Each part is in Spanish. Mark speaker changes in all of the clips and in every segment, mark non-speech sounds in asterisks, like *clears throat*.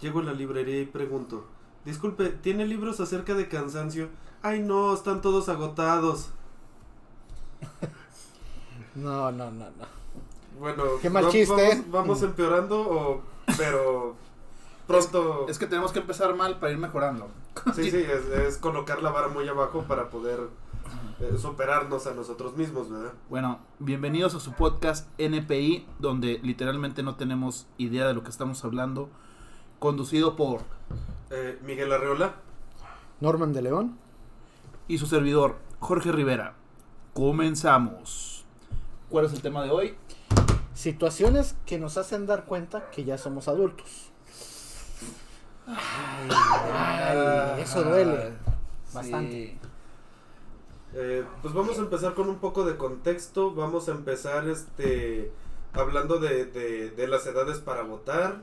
Speaker 1: Llego a la librería y pregunto, disculpe, ¿tiene libros acerca de cansancio? Ay no, están todos agotados. *laughs*
Speaker 2: No, no, no, no.
Speaker 1: Bueno,
Speaker 2: Qué mal
Speaker 1: va-
Speaker 2: chiste.
Speaker 1: Vamos, vamos empeorando, o, pero *laughs* pronto...
Speaker 3: Es que tenemos que empezar mal para ir mejorando. *laughs*
Speaker 1: Sí, sí, es, es colocar la vara muy abajo para poder eh, superarnos a nosotros mismos, ¿verdad?
Speaker 3: Bueno, bienvenidos a su podcast NPI, donde literalmente no tenemos idea de lo que estamos hablando. Conducido por
Speaker 1: Eh, Miguel Arreola.
Speaker 2: Norman de León.
Speaker 3: y su servidor, Jorge Rivera. Comenzamos. ¿Cuál es el tema de hoy?
Speaker 2: Situaciones que nos hacen dar cuenta que ya somos adultos. Ay, eso duele. Bastante.
Speaker 1: Eh, pues vamos a empezar con un poco de contexto. Vamos a empezar este hablando de, de- de las edades para votar.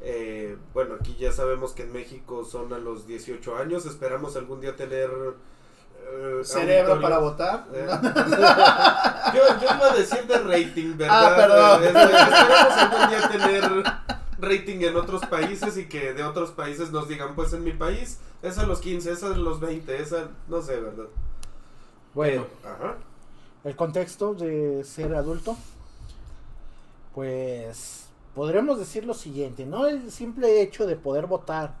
Speaker 1: Eh, bueno, aquí ya sabemos que en México son a los 18 años. Esperamos algún día tener eh,
Speaker 3: ¿Cerebro
Speaker 1: auditorio.
Speaker 3: para votar?
Speaker 1: Eh, *laughs* yo, yo iba a decir de rating, ¿verdad?
Speaker 3: Ah, perdón.
Speaker 1: Eh, esperamos algún día tener rating en otros países y que de otros países nos digan, pues en mi país es a los 15, es a los 20, es a, no sé, ¿verdad?
Speaker 2: Bueno,
Speaker 1: ajá.
Speaker 2: el contexto de ser adulto, pues podremos decir lo siguiente, no el simple hecho de poder votar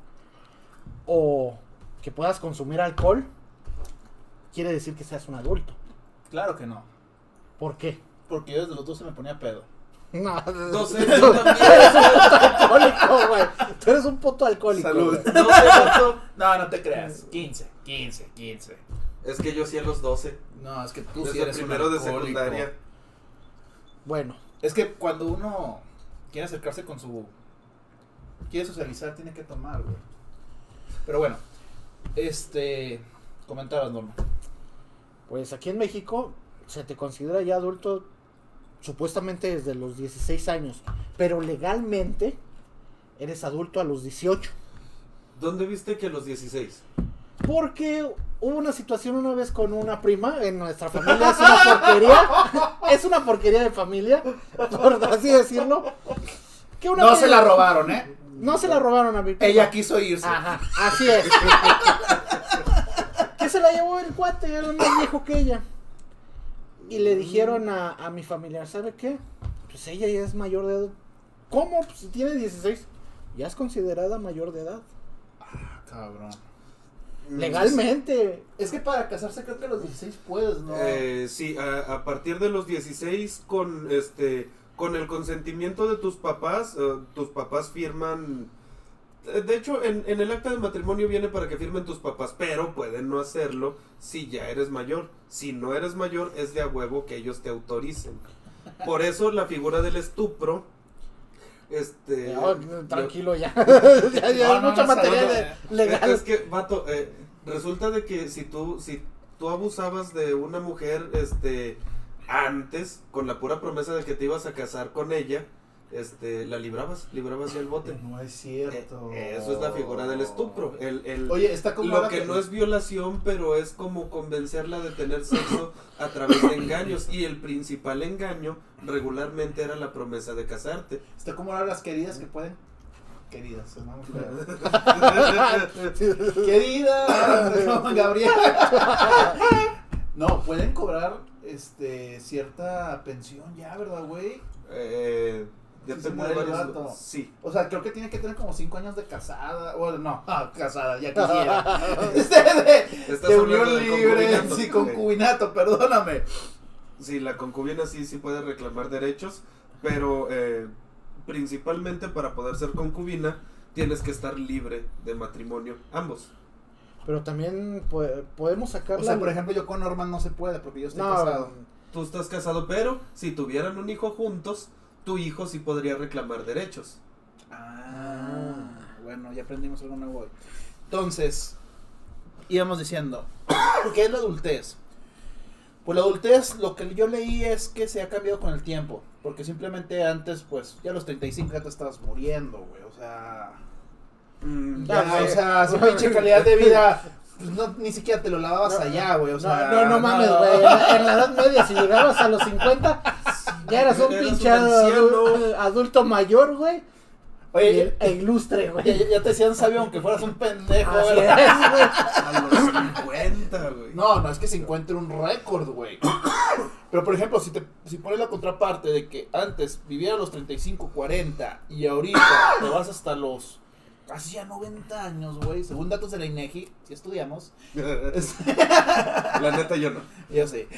Speaker 2: o que puedas consumir alcohol quiere decir que seas un adulto.
Speaker 3: Claro que no.
Speaker 2: ¿Por qué?
Speaker 3: Porque yo desde los 12 me ponía pedo.
Speaker 2: No,
Speaker 1: 12, *laughs*
Speaker 2: tú
Speaker 1: también.
Speaker 2: eres un puto alcohólico, güey. Tú eres un puto alcohólico.
Speaker 3: Salud.
Speaker 2: güey.
Speaker 1: 12, vato.
Speaker 3: No, no te creas. 15, 15, 15.
Speaker 1: Es que yo sí a los 12.
Speaker 3: No, es que tú sí eres un
Speaker 1: primero de secundaria.
Speaker 2: Bueno,
Speaker 3: Es que cuando uno quiere acercarse con su. quiere socializar, tiene que tomar, güey. Pero bueno, este. Comentabas, Norma.
Speaker 2: pues aquí en México se te considera ya adulto supuestamente desde los 16 años, pero legalmente eres adulto a los 18.
Speaker 1: ¿Dónde viste que a los 16?
Speaker 2: Porque hubo una situación una vez con una prima en nuestra familia, es una porquería, *laughs* es una porquería de familia, por así decirlo. Que una
Speaker 3: No se la robaron, ¿eh?
Speaker 2: No se la robaron a mi prima.
Speaker 3: Ella quiso irse.
Speaker 2: Ajá, así es. *laughs* que se la llevó el cuate, era más viejo que ella. Y le dijeron a, a mi familiar, ¿sabe qué? Pues ella ya es mayor de edad. ¿Cómo? Pues si tiene 16. Ya es considerada mayor de edad.
Speaker 3: Cabrón.
Speaker 2: Legalmente.
Speaker 3: Es que para casarse creo que a los 16 puedes, ¿no?
Speaker 1: Eh, sí, a, a partir de los 16 con este con el consentimiento de tus papás, eh, tus papás firman eh, de hecho, en, en el acta de matrimonio viene para que firmen tus papás, pero pueden no hacerlo si ya eres mayor. Si no eres mayor, es de a huevo que ellos te autoricen. Por eso la figura del estupro, este...
Speaker 2: Ya, tranquilo ya. *laughs* *laughs* ya, ya
Speaker 3: No,
Speaker 2: hay
Speaker 3: no,
Speaker 2: mucha
Speaker 3: no,
Speaker 2: materia
Speaker 3: no,
Speaker 2: de-
Speaker 3: no.
Speaker 2: legal.
Speaker 1: Es que, vato, eh, resulta de que si tú, si tú abusabas de una mujer, este, antes, con la pura promesa de que te ibas a casar con ella, este, la librabas, librabas ya el bote.
Speaker 3: No es cierto.
Speaker 1: Eh, eso es la figura del estupro. El, el,
Speaker 3: Oye, está como
Speaker 1: lo que no es violación, pero es como convencerla de tener sexo a través de engaños. Y el principal engaño regularmente era la promesa de casarte.
Speaker 3: Está como ahora las queridas que pueden. Queridas, vamos *laughs* Querida, Gabriel. No, pueden cobrar este cierta pensión ya, ¿verdad, güey?
Speaker 1: Eh,
Speaker 3: Si se
Speaker 1: depende
Speaker 3: muere
Speaker 1: de
Speaker 3: el
Speaker 1: varios.
Speaker 3: vato.
Speaker 1: Sí.
Speaker 3: O sea, creo que tiene que tener como 5 años de casada. Bueno, no, ah, *laughs* casada, ya *laughs* quisiera. *laughs* De,
Speaker 1: Estás
Speaker 3: de
Speaker 1: hablando
Speaker 3: unión libre,
Speaker 1: concubinato.
Speaker 3: sí, concubinato, perdóname.
Speaker 1: Sí, la concubina sí, sí puede reclamar derechos, pero eh, principalmente para poder ser concubina tienes que estar libre de matrimonio, ambos.
Speaker 2: Pero también po- podemos sacar
Speaker 3: O sea, por ejemplo, yo con Norman no se puede porque yo estoy
Speaker 2: no,
Speaker 3: casado.
Speaker 1: Tú estás casado, pero si tuvieran un hijo juntos, tu hijo sí podría reclamar derechos.
Speaker 3: Ah, bueno, ya aprendimos algo nuevo hoy. Entonces, íbamos diciendo, *coughs* ¿qué es la adultez? Pues la adultez, lo que yo leí es que se ha cambiado con el tiempo. Porque simplemente antes, pues, ya a los 35 ya te estabas muriendo, güey. O sea,
Speaker 1: Mm,
Speaker 2: Ya,
Speaker 3: o sea, su pinche calidad de vida, pues no, ni siquiera te lo lavabas
Speaker 2: No,
Speaker 3: allá, güey. O
Speaker 2: No,
Speaker 3: sea,
Speaker 2: no, no mames, güey. En, la- en la Edad Media, si llegabas a los 50, *laughs* ya eras un pinche *laughs* adulto mayor, güey.
Speaker 3: Oye,
Speaker 2: e ilustre, güey.
Speaker 3: ya- ya te decían sabio aunque fueras un pendejo,
Speaker 2: Así
Speaker 3: ¿verdad?
Speaker 2: es, güey.
Speaker 1: A los 50, güey.
Speaker 3: No, no es que se encuentre un récord, güey. *coughs* Pero por ejemplo, si te si pones la contraparte de que antes viviera a los 35, 40 y ahorita *coughs* te vas hasta los casi ya 90 años, güey, según datos de la INEGI, si estudiamos, *laughs*
Speaker 1: La neta yo no. *laughs*
Speaker 3: yo sé.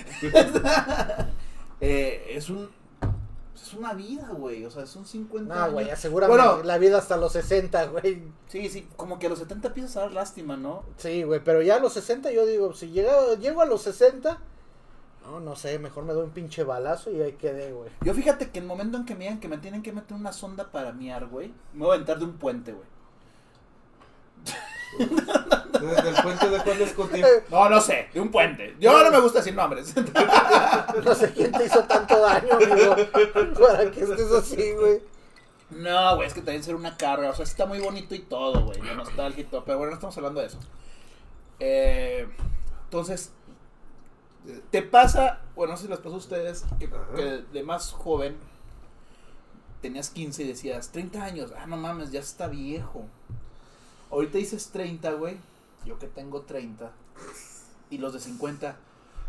Speaker 3: Eh, es un es una vida, güey, o sea, son 50
Speaker 2: No,
Speaker 3: años.
Speaker 2: güey, asegúrame
Speaker 3: Bueno.
Speaker 2: la vida hasta los 60, güey.
Speaker 3: Sí, sí, como que a los 70 empiezas a dar lástima, ¿no?
Speaker 2: Sí, güey, pero ya a los 60 yo digo, si llega, llego a los 60, no, no sé, mejor me doy un pinche balazo y ahí quedé, güey.
Speaker 3: Yo fíjate que el momento en que me digan que me tienen que meter una sonda para miar, güey, me voy a aventar de un puente, güey. *laughs*
Speaker 1: Desde el puente de Juan Escotín.
Speaker 3: No, no sé, de un puente. Yo no me gusta decir nombres. *laughs*
Speaker 2: No sé quién te hizo tanto daño, amigo, para que estés así, güey.
Speaker 3: No, güey, es que también ser una carga. O sea, está muy bonito y todo, güey. La nostalgia y todo. Pero bueno, no estamos hablando de eso. Eh, entonces, ¿te pasa? Bueno, no sé si les pasó a ustedes que, que de más joven tenías 15 y decías 30 años. Ah, no mames, ya está viejo. Ahorita dices 30, güey. Yo que tengo 30. Y los de 50.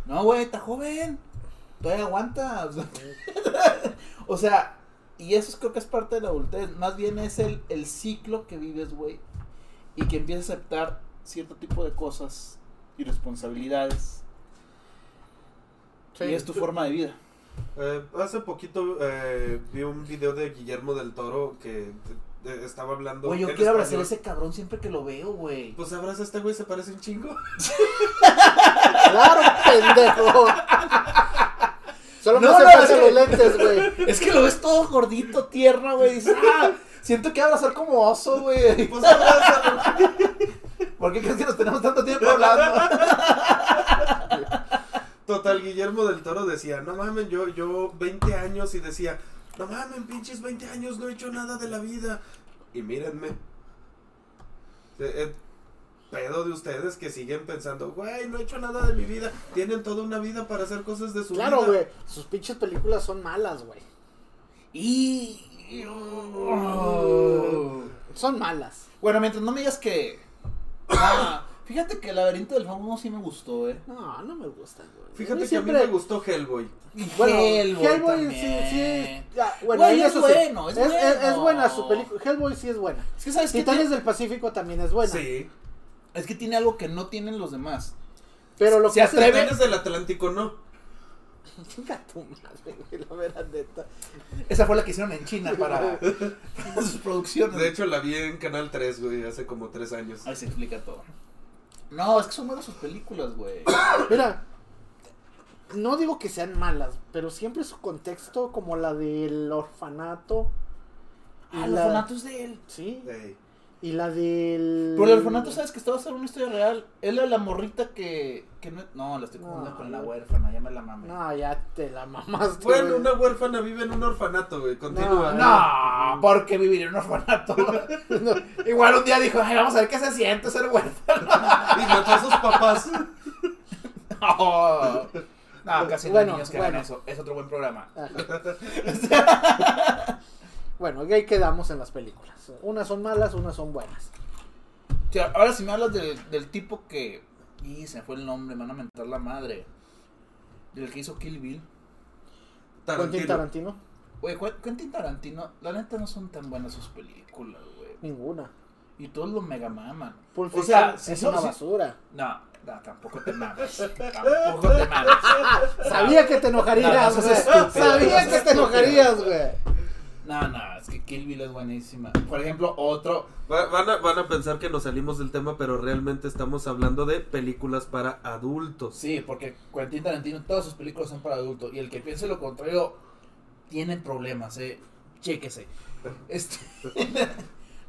Speaker 3: No, güey, está joven. Todavía aguanta. O *laughs* sea, o sea, y eso es- creo que es parte de la adultez. Más bien es el, el ciclo que vives, güey. Y que empiezas a aceptar cierto tipo de cosas y responsabilidades.
Speaker 2: Sí.
Speaker 3: Y es tu forma de vida.
Speaker 1: Eh, hace poquito eh, vi un video de Guillermo del Toro que estaba hablando.
Speaker 3: Güey, yo
Speaker 1: en
Speaker 3: quiero abrazar a ese cabrón siempre que lo veo, güey.
Speaker 1: Pues abraza a este güey, se parece un chingo.
Speaker 2: Claro, pendejo. Solo
Speaker 3: No,
Speaker 2: me
Speaker 3: no, que-
Speaker 2: los lentes, güey. *laughs*
Speaker 3: Es que lo ves todo gordito, tierno, güey. Dices, ah, siento que abrazar como oso, güey.
Speaker 1: Pues abraza.
Speaker 3: ¿Por qué crees que nos tenemos tanto tiempo hablando?
Speaker 1: Total, Guillermo del Toro decía, no mames, yo, yo 20 años y decía, no mames, pinches 20 años, no he hecho nada de la vida. Y mírenme. Eh, eh, pedo de ustedes que siguen pensando, güey, no he hecho nada de mi vida. Tienen toda una vida para hacer cosas de su
Speaker 2: Claro,
Speaker 1: vida.
Speaker 2: güey. Sus pinches películas son malas, güey.
Speaker 3: Y...
Speaker 2: Son malas.
Speaker 3: Bueno, mientras no me digas que... *coughs* Ah, fíjate que el laberinto del fauno sí me gustó, eh.
Speaker 2: No, no me gustan, güey.
Speaker 1: Fíjate que a mí me gustó Hellboy.
Speaker 2: Bueno,
Speaker 3: Hellboy
Speaker 2: Hellboy, sí, sí. ya, bueno,
Speaker 3: Güey, es
Speaker 2: eso sí.
Speaker 3: bueno, es
Speaker 2: es, es
Speaker 3: bueno.
Speaker 2: buena su película. Hellboy sí es buena.
Speaker 3: Es que sabes que
Speaker 2: Titanes
Speaker 3: tiene,
Speaker 2: del Pacífico también es buena.
Speaker 1: Sí.
Speaker 3: es que tiene algo que no tienen los demás.
Speaker 2: Pero lo
Speaker 3: Se
Speaker 2: que hace
Speaker 3: atreve-
Speaker 1: Titanes del Atlántico no. *laughs*
Speaker 2: Chinga tu madre, güey, la verdad neta.
Speaker 3: Esa fue la que hicieron en China para *laughs* sus producciones.
Speaker 1: De hecho, la vi en Canal 3, güey, hace como 3 años.
Speaker 3: Ahí se explica todo. No, es que son buenas sus películas, güey. *coughs*
Speaker 2: Mira, no digo que sean malas, pero siempre su contexto, como la del orfanato. y
Speaker 3: Ah, el
Speaker 2: la-
Speaker 3: orfanato es de él.
Speaker 2: Sí. Y la del.
Speaker 3: Pero el orfanato, ¿sabes que estaba basado en una historia real? Él era la morrita que, que no... No, la estoy confundiendo
Speaker 2: No,
Speaker 3: con la
Speaker 2: no.
Speaker 3: huérfana, ya me la mame.
Speaker 2: No, ya te la mamaste.
Speaker 1: Bueno, una huérfana vive en un orfanato, güey. Continúa.
Speaker 3: No, ¿por qué vivir en un orfanato? *laughs* Igual un día dijo, ay, vamos a ver qué se siente ser huérfano. *laughs*
Speaker 1: Y mató a sus papás.
Speaker 3: No, *laughs* no casi no hay niños que
Speaker 2: bueno.
Speaker 3: hagan eso. Es otro buen programa.
Speaker 2: Bueno, y ahí quedamos en las películas. Unas son malas, unas son buenas.
Speaker 3: Ahora si me hablas del, del tipo que... Y se me fue el nombre, me van a mentar la madre. Del que hizo Kill Bill.
Speaker 2: Quentin
Speaker 1: Tarantino.
Speaker 3: Güey, Qu- Quentin Tarantino, la neta no son tan buenas sus películas, güey.
Speaker 2: ninguna.
Speaker 3: Y todos los mega maman.
Speaker 2: Pulp
Speaker 3: O sea,
Speaker 2: es una
Speaker 3: si-
Speaker 2: basura.
Speaker 3: No, no, tampoco te mames. tampoco te mames.
Speaker 2: Sabía que te enojarías,
Speaker 3: No, no
Speaker 2: güey.
Speaker 3: seas estúpido,
Speaker 2: Sabía que te enojarías, güey.
Speaker 3: No, no, es que Kill Bill es buenísima. Por ejemplo, otro.
Speaker 1: Va- Van a, van a pensar que nos salimos del tema, pero realmente estamos hablando de películas para adultos.
Speaker 3: Sí, porque Quentin Tarantino, todas sus películas son para adultos. Y el que piense lo contrario, tiene problemas, eh. Chéquese. Este. *laughs*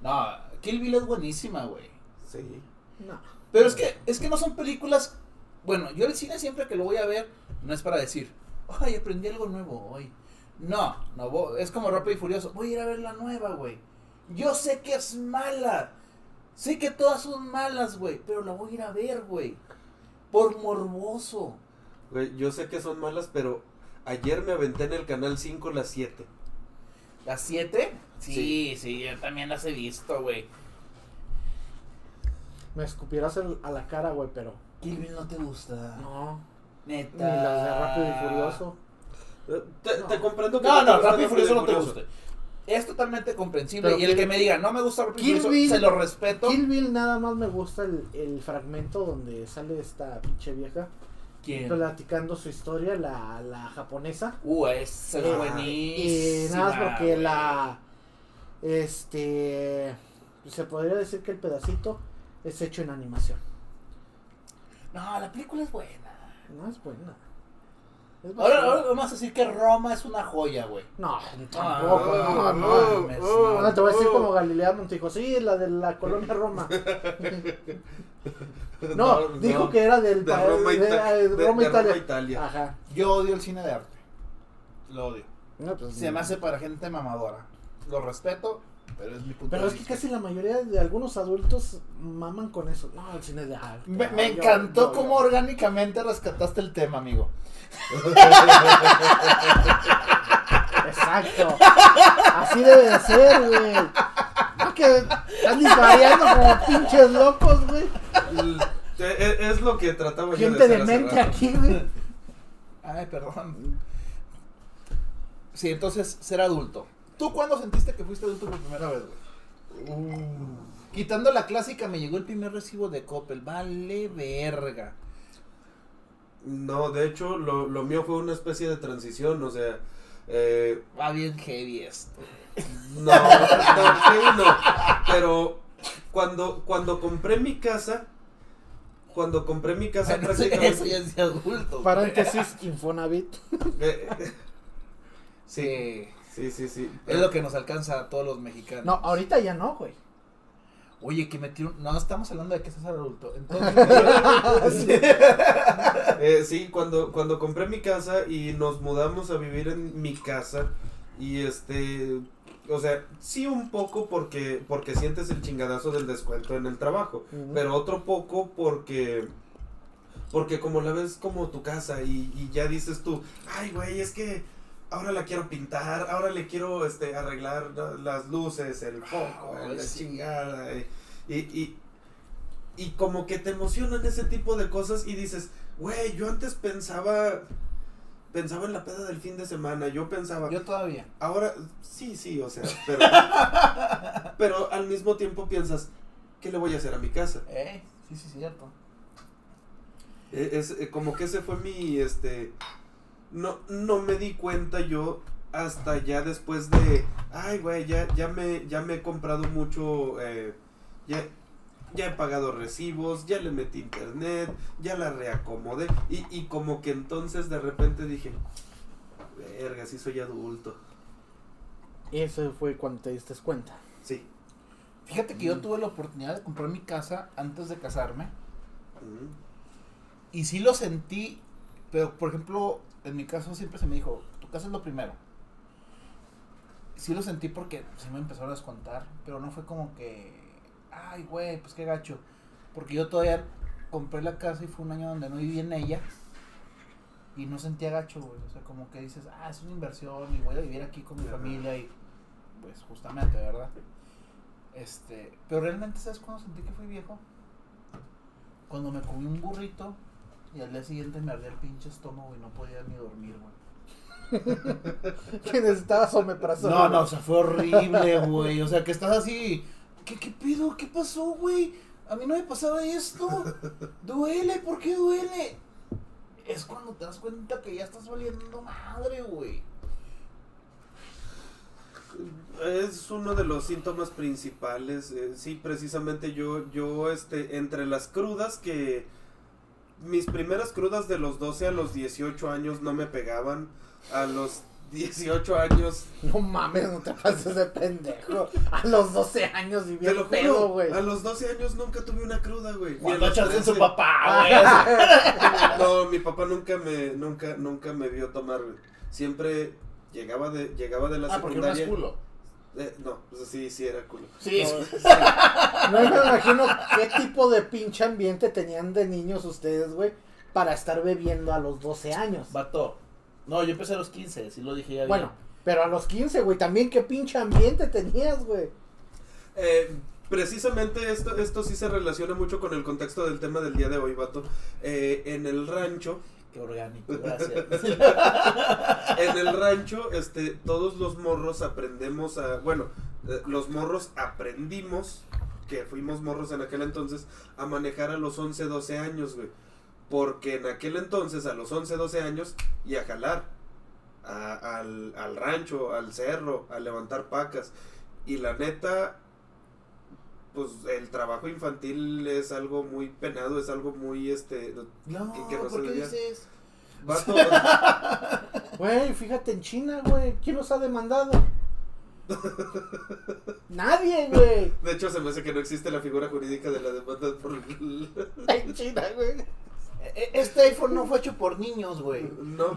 Speaker 3: no, Kill Bill es buenísima, güey.
Speaker 1: Sí.
Speaker 2: No.
Speaker 3: Pero es que, es que no son películas. Bueno, yo el cine siempre que lo voy a ver, no es para decir, ay, aprendí algo nuevo hoy. No, no, es como Rápido y Furioso. Voy a ir a ver la nueva, güey. Yo sé que es mala. Sé que todas son malas, güey. Pero la voy a ir a ver, güey. Por morboso.
Speaker 1: Güey, yo sé que son malas, pero ayer me aventé en el canal 5 las 7.
Speaker 3: ¿Las siete? Sí, sí, yo también las he visto, güey.
Speaker 2: Me escupirás el- a la cara, güey, pero.
Speaker 3: Kill Bill no te gusta.
Speaker 2: No.
Speaker 3: Neta.
Speaker 2: Ni las de Rápido y Furioso.
Speaker 1: Eh, Te,
Speaker 2: No.
Speaker 1: te comprendo que
Speaker 3: No,
Speaker 1: te
Speaker 3: no, Rápido y Furioso no te gusta. Es totalmente comprensible.
Speaker 2: Pero
Speaker 3: y el
Speaker 2: Kill-
Speaker 3: que me diga, no me gusta Rápido y
Speaker 2: Kill
Speaker 3: Furioso,
Speaker 2: Bill-
Speaker 3: se lo respeto.
Speaker 2: Kill Bill nada más me gusta el, el fragmento donde sale esta pinche vieja
Speaker 3: ¿Quién?
Speaker 2: platicando su historia, la, la japonesa.
Speaker 3: Uh, es
Speaker 2: Eh,
Speaker 3: buenísima.
Speaker 2: Y nada más porque la. Este. Se podría decir que el pedacito es hecho en animación.
Speaker 3: No, la película es buena.
Speaker 2: No es buena. Es
Speaker 3: Ahora, vamos a decir que Roma es una joya, güey.
Speaker 2: No,
Speaker 3: Ah,
Speaker 2: tampoco. no, no.
Speaker 3: mames,
Speaker 1: oh,
Speaker 3: no.
Speaker 2: Te voy a decir
Speaker 1: oh.
Speaker 2: como Galilea Montijo. Sí, la de la colonia Roma. *laughs* No,
Speaker 1: No,
Speaker 2: dijo
Speaker 1: no.
Speaker 2: que era del
Speaker 1: De Roma,
Speaker 2: de-
Speaker 1: Ita-
Speaker 2: de
Speaker 1: de-
Speaker 2: Roma,
Speaker 1: de
Speaker 2: Italia.
Speaker 1: Roma, Italia.
Speaker 2: Ajá.
Speaker 3: Yo odio el cine de arte. Lo odio.
Speaker 2: No, pues,
Speaker 3: Se me hace para gente mamadora. Lo respeto, pero es mi punto
Speaker 2: Pero
Speaker 3: de
Speaker 2: es que casi la mayoría de algunos adultos maman con eso. No, el cine de arte.
Speaker 3: Me, encantó
Speaker 2: yo-
Speaker 3: cómo orgánicamente rescataste el tema, amigo.
Speaker 2: Exacto. Así debe de ser, güey. No que están disvariando como pinches locos, güey.
Speaker 1: Eh, eh, Es lo que trataba yo
Speaker 2: Gente
Speaker 1: de hacer hace
Speaker 2: mente
Speaker 1: rato.
Speaker 2: aquí, güey.
Speaker 3: Ay, perdón. Sí, entonces, ser adulto. ¿Tú cuándo sentiste que fuiste adulto por primera vez, güey?
Speaker 2: Uh.
Speaker 3: Quitando la clásica, me llegó el primer recibo de Coppel. Vale, verga.
Speaker 1: No, de hecho, lo, lo mío fue una especie de transición, o sea, eh,
Speaker 3: Va bien heavy esto.
Speaker 1: no, no, sí, no, pero cuando, cuando compré mi casa, cuando compré mi casa
Speaker 3: Bueno,
Speaker 1: prácticamente...
Speaker 3: eso ya es de adulto.
Speaker 2: Paréntesis, Infonavit.
Speaker 1: eh, eh, *laughs* sí,
Speaker 3: Sí.
Speaker 1: sí, sí.
Speaker 3: Es lo que nos alcanza a todos los mexicanos.
Speaker 2: No, ahorita ya no, güey.
Speaker 3: Oye, que metieron. No, estamos hablando de que estás adulto. Entonces. *laughs*
Speaker 1: Eh, sí, cuando, cuando compré mi casa y nos mudamos a vivir en mi casa y este, o sea, sí un poco porque, porque sientes el chingadazo del descuento en el trabajo, pero otro poco porque, porque como la ves como tu casa y, y ya dices tú, ay güey, es que ahora la quiero pintar, ahora le quiero este, arreglar las luces, el foco,
Speaker 3: Ah,
Speaker 1: la
Speaker 3: sí.
Speaker 1: chingada, y, y, y, y como que te emocionan ese tipo de cosas y dices, güey, yo antes pensaba, pensaba en la peda del fin de semana, yo pensaba,
Speaker 3: Yo todavía.
Speaker 1: ahora, sí, sí, o sea, *laughs* pero, pero al mismo tiempo piensas, ¿qué le voy a hacer a mi casa?
Speaker 3: Eh, sí, sí, cierto.
Speaker 1: Eh, Es, eh, como que ese fue mi, este, no, no me di cuenta yo hasta ya después de, ay, güey, ya, ya me, ya me he comprado mucho, eh, ya, ya he pagado recibos, ya le metí internet, ya la reacomodé, y, y como que entonces de repente dije, verga, sí soy adulto,
Speaker 2: Y eso fue cuando te diste cuenta.
Speaker 1: sí.
Speaker 3: Fíjate que yo
Speaker 1: Mm.
Speaker 3: tuve la oportunidad de comprar mi casa antes de casarme.
Speaker 1: Mm,
Speaker 3: Y sí lo sentí. Pero, por ejemplo, en mi caso siempre se me dijo: Tu casa es lo primero. Sí lo sentí porque se me empezaron a descontar. Pero no fue como que. Ay, güey, pues qué gacho. Porque yo todavía compré la casa y fue un año donde no viví en ella. Y no sentía gacho, güey. O sea, como que dices, ah, es una inversión y voy a vivir aquí con mi familia. Y pues justamente, ¿verdad? Este, pero realmente, ¿sabes cuándo sentí que fui viejo? Cuando me comí un burrito y al día siguiente me ardía el pinche estómago y no podía ni dormir, güey. *laughs*
Speaker 2: Que necesitabas omeprazol.
Speaker 3: No, no, o sea, fue horrible, güey. O sea, que estás así. ¿Qué, qué pedo? ¿Qué pasó, güey? A mí no me pasaba esto. Duele, ¿por qué duele? Es cuando te das cuenta que ya estás valiendo madre, güey.
Speaker 1: Es uno de los síntomas principales. eh, sí, precisamente yo, yo, este, entre las crudas que mis primeras crudas de los 12 a los 18 años no me pegaban. A los 18 años,
Speaker 2: No mames, no te pases de pendejo. A los 12 años y
Speaker 1: te
Speaker 2: bien
Speaker 1: lo
Speaker 2: pedo,
Speaker 1: juro,
Speaker 2: güey.
Speaker 1: a los 12 años nunca tuve una cruda, güey.
Speaker 3: Cuando
Speaker 1: los
Speaker 3: echas en su
Speaker 1: 13.
Speaker 3: papá, güey. *laughs*
Speaker 1: No, mi papá nunca me, nunca, nunca me vio tomar, güey. Siempre llegaba de, llegaba de la
Speaker 3: Ah, porque no es
Speaker 1: secundaria.
Speaker 3: culo.
Speaker 1: Eh, no, pues sí, sí era culo. *laughs*
Speaker 3: Sí,
Speaker 2: No me imagino qué tipo de pinche ambiente tenían de niños ustedes, güey, para estar bebiendo a los 12 años.
Speaker 3: Vato. No, yo empecé a los 15, sí lo dije ya bien.
Speaker 2: Bueno, Pero a los 15, güey, también qué pinche ambiente tenías, güey.
Speaker 1: Eh, precisamente esto, esto sí se relaciona mucho con el contexto del tema del día de hoy, vato. Eh, en el rancho,
Speaker 3: Orgánico, gracias. *laughs*
Speaker 1: en el rancho, este, todos los morros aprendemos a, bueno, eh, los morros aprendimos, que fuimos morros en aquel entonces, a manejar a los 11, 12 años, güey. Porque en aquel entonces, a los 11, 12 años, y a jalar al, al rancho, al cerro, a levantar pacas. Y la neta, pues el trabajo infantil es algo muy penado, es algo muy, este,
Speaker 3: No,
Speaker 1: que- que no
Speaker 3: ¿por qué dices?
Speaker 1: vato, *laughs*
Speaker 2: Güey, fíjate en China, güey. ¿Quién los ha demandado? *laughs* Nadie, güey.
Speaker 1: De hecho, se me hace que no existe la figura jurídica de la demanda por... *laughs*
Speaker 2: En China, güey.
Speaker 3: E- Este iPhone no fue hecho por niños, güey.
Speaker 1: No.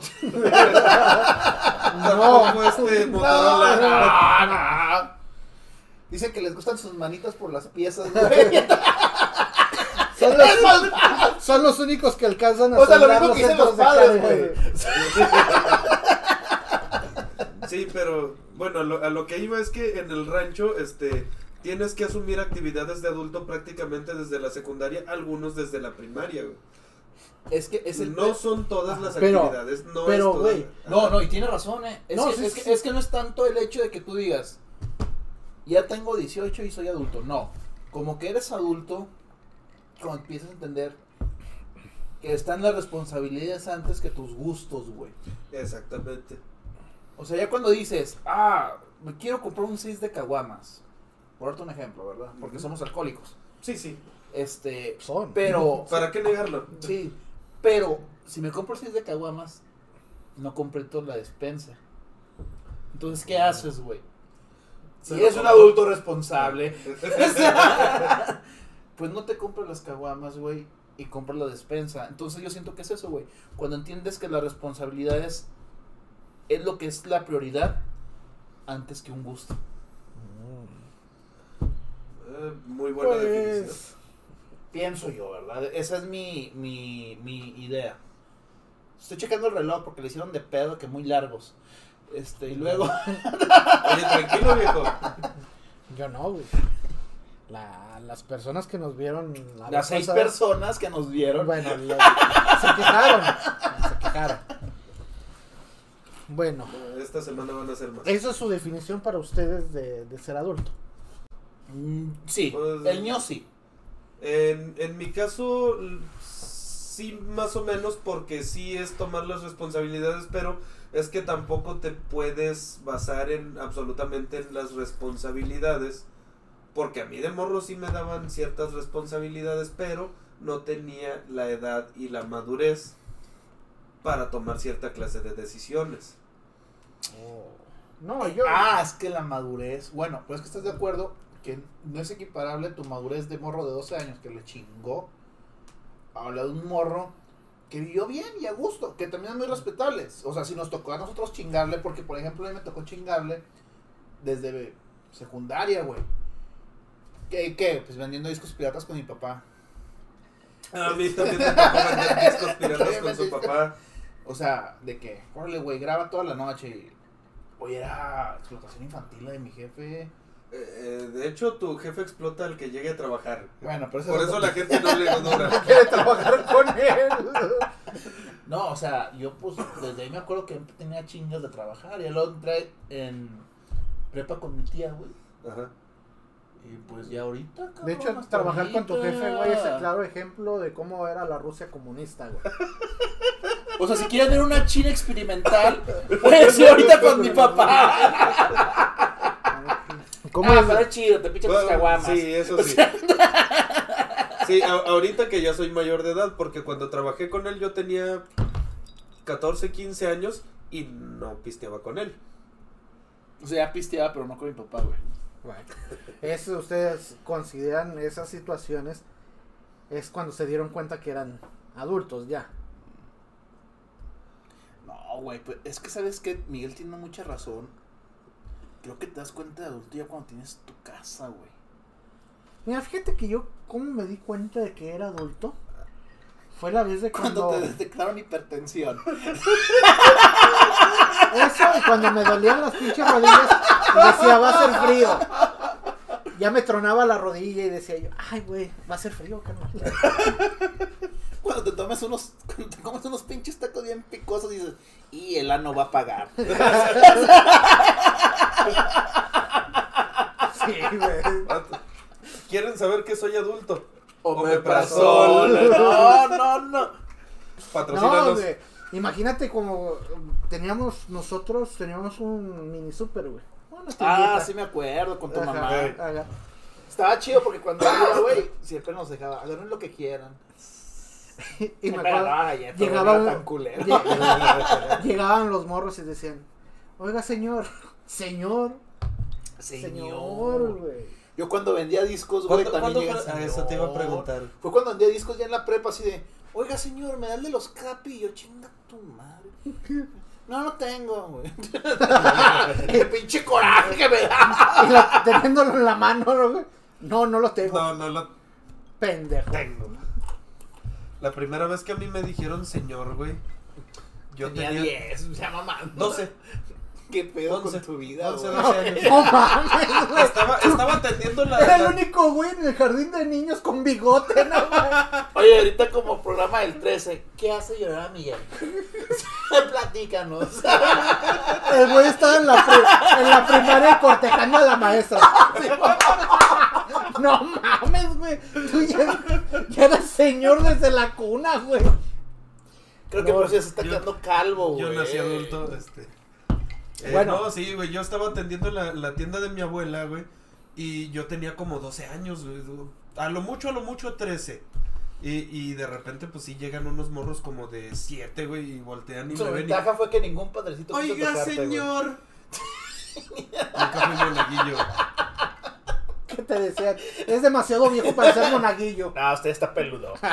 Speaker 1: Tampoco este Motorola.
Speaker 3: Dicen que les gustan sus manitas por las piezas, güey. *laughs*
Speaker 2: Son los, *laughs* *laughs* son los únicos que alcanzan a
Speaker 3: O sea, lo mismo que dicen los padres, güey.
Speaker 1: Sí, pero bueno, a lo, a lo que iba es que en el rancho, este, tienes que asumir actividades de adulto prácticamente desde la secundaria, algunos desde la primaria, güey.
Speaker 3: Es que es el
Speaker 1: No son todas las
Speaker 2: Pero-
Speaker 1: actividades, no
Speaker 2: pero,
Speaker 1: es toda-
Speaker 2: güey,
Speaker 3: No, no, y tiene razón, eh. Es,
Speaker 2: No,
Speaker 3: que,
Speaker 2: sí,
Speaker 3: es,
Speaker 2: sí,
Speaker 3: que,
Speaker 2: sí.
Speaker 3: es que no es tanto el hecho de que tú digas, ya tengo 18 y soy adulto. No, como que eres adulto, cuando empiezas a entender que están las responsabilidades antes que tus gustos, güey.
Speaker 1: Exactamente.
Speaker 3: O sea, ya cuando dices, ah, me quiero comprar un 6 de caguamas. Por darte un ejemplo, ¿verdad? Porque somos alcohólicos.
Speaker 1: Sí, sí.
Speaker 3: Este,
Speaker 2: Son.
Speaker 3: pero, *laughs*
Speaker 1: ¿Para qué negarlo?
Speaker 3: sí, pero si me compro el 6 de caguamas, no compré toda la despensa. Entonces, ¿qué haces, güey? Si eres un adulto responsable, *laughs* pues no te compras las caguamas, güey, y compras la despensa. Entonces yo siento que es eso, güey. Cuando entiendes que la responsabilidad es, es lo que es la prioridad antes que un gusto.
Speaker 1: Eh, muy buena definición.
Speaker 2: Pues,
Speaker 3: Pienso yo, ¿verdad? Esa es mi, mi, mi idea. Estoy checando el reloj porque le hicieron de pedo que muy largos. Este, y luego...
Speaker 1: Oye, tranquilo, viejo.
Speaker 2: yo no, güey. La- las personas que nos vieron la
Speaker 3: Las seis
Speaker 2: pasada-
Speaker 3: personas que nos vieron.
Speaker 2: Bueno, la- se quejaron. Se quejaron. Bueno,
Speaker 1: Esta semana van a ser más.
Speaker 2: esa es su definición para ustedes de, de ser adulto.
Speaker 3: Mm, sí,
Speaker 1: Pues-
Speaker 3: el mío sí.
Speaker 1: En, en mi caso, sí, más o menos, porque sí es tomar las responsabilidades, pero es que tampoco te puedes basar en absolutamente en las responsabilidades, porque a mí de morro sí me daban ciertas responsabilidades, pero no tenía la edad y la madurez para tomar cierta clase de decisiones.
Speaker 2: No, yo.
Speaker 3: Ah, es que la madurez. Bueno, pues que estás de acuerdo que no es equiparable tu madurez de morro de 12 años que le chingó. Habla de un morro que vivió bien y a gusto, que también es muy respetable. O sea, si nos tocó a nosotros chingarle, porque por ejemplo a mí me tocó chingarle desde secundaria, güey. ¿Qué, qué? Pues vendiendo discos piratas con mi papá.
Speaker 1: A mí también me tocó vender discos *laughs* piratas con su papá.
Speaker 3: O sea, de que, órale, güey, graba toda la noche. y- Oye, era explotación infantil la de mi jefe.
Speaker 1: Eh, de hecho, tu jefe explota al que llegue a trabajar.
Speaker 3: Bueno, pero eso
Speaker 1: Por
Speaker 3: es
Speaker 1: eso la gente no le *laughs* honora.
Speaker 2: quiere trabajar con él.
Speaker 3: No, o sea, yo pues desde ahí me acuerdo que tenía chingas de trabajar. Y luego entré en prepa con mi tía, güey.
Speaker 1: Ajá.
Speaker 3: Y pues ya ahorita, cabrón,
Speaker 2: De hecho, trabajar con tu jefe, güey, es el claro ejemplo de cómo era la Rusia comunista, güey.
Speaker 3: O sea, si quieren ver una china experimental, *laughs* pues sí, ahorita con mi papá.
Speaker 2: ¿Cómo
Speaker 3: ah,
Speaker 2: es?
Speaker 3: pero es chido, te pichas tus
Speaker 1: Bueno,
Speaker 3: caguamas.
Speaker 1: Sí, eso *laughs* sí. Sí, a- ahorita que ya soy mayor de edad, porque cuando trabajé con él yo tenía 14, 15 años y no pisteaba con él.
Speaker 3: O sea, ya pisteaba, pero no con mi papá, güey.
Speaker 2: Bueno, eso ustedes consideran esas situaciones es cuando se dieron cuenta que eran adultos ya.
Speaker 3: No, güey, pues es que sabes que Miguel tiene mucha razón. Creo que te das cuenta de adulto ya cuando tienes tu casa, güey.
Speaker 2: Mira, fíjate que yo, ¿cómo me di cuenta de que era adulto? Fue la vez de
Speaker 3: Cuando
Speaker 2: cuando.
Speaker 3: te detectaron hipertensión.
Speaker 2: Eso, y cuando me dolían las pinches rodillas, decía, va a ser frío. Ya me tronaba la rodilla y decía yo, ay, güey, va a ser frío, carnal.
Speaker 3: Cuando te tomes unos, cuando te comes unos pinches tacos bien picosos dices, y el ano va a pagar. *laughs*
Speaker 2: Sí, güey.
Speaker 1: ¿Quieren saber que soy adulto?
Speaker 3: Omeprazol. *laughs* No, no, no.
Speaker 1: Patrocínanos.
Speaker 2: No. Imagínate como teníamos nosotros, teníamos un mini super, güey.
Speaker 3: Ah, sí me acuerdo con tu
Speaker 2: Ajá,
Speaker 3: mamá.
Speaker 2: ajá.
Speaker 3: Estaba chido porque cuando iba, güey, siempre nos dejaba, agarren lo que quieran.
Speaker 2: Y me acuerdo,
Speaker 3: pero
Speaker 2: llegaba
Speaker 3: no tan culero. *laughs*
Speaker 2: lle- *laughs* llegaban los morros y decían, oiga señor, señor, señor, güey.
Speaker 3: Yo cuando vendía discos, güey,
Speaker 1: ¿Cuándo,
Speaker 3: también
Speaker 1: fue?
Speaker 3: el
Speaker 1: Ah, eso te iba a preguntar.
Speaker 3: Fue cuando vendía discos ya en la prepa así de, oiga señor, me da el de los capi. Y yo, chinga tu madre. No, no tengo, güey. *laughs* Qué pinche coraje que me da.
Speaker 2: Teniéndolo en la mano, ¿no, güey? No, no lo tengo,
Speaker 1: No, no lo
Speaker 2: pendejo.
Speaker 1: tengo. La primera vez que a mí me dijeron señor, güey. Yo
Speaker 3: tenía
Speaker 1: tenía,
Speaker 3: 10, ya mamando.
Speaker 1: 12.
Speaker 3: ¿Qué pedo
Speaker 1: Once.
Speaker 3: con tu vida,
Speaker 1: 11,
Speaker 3: güey?
Speaker 1: 12 años.
Speaker 2: No mames, güey.
Speaker 1: Estaba, estaba atendiendo la.
Speaker 2: Era el
Speaker 1: la-
Speaker 2: único güey en el jardín de niños con bigote, ¿no, güey? *laughs*
Speaker 3: Oye, ahorita como programa del 13, ¿qué hace llorar a Miguel? *laughs* Platícanos.
Speaker 2: El güey estaba en la, pri- en la primaria cortejando a la maestra. No mames, güey. Tú ya, ya eras señor desde la cuna, güey.
Speaker 3: Creo que
Speaker 2: No,
Speaker 3: por eso se está
Speaker 1: yo-
Speaker 3: quedando calvo, güey.
Speaker 1: Yo nací adulto, este. Eh,
Speaker 2: Bueno.
Speaker 1: No, sí, güey. Yo estaba atendiendo la, la tienda de mi abuela, güey. Y yo tenía como 12 años, güey. A lo mucho, a lo mucho 13. Y, y de repente, pues sí llegan unos morros como de 7, güey. Y voltean y
Speaker 3: Su
Speaker 1: me ven. y,
Speaker 3: ventaja fue que ningún padrecito
Speaker 1: Oiga,
Speaker 3: tocarte,
Speaker 1: señor. *laughs* Nunca fui monaguillo.
Speaker 2: ¿Qué te decían? Es demasiado viejo para ser monaguillo. *laughs*
Speaker 3: No, usted está peludo. *laughs*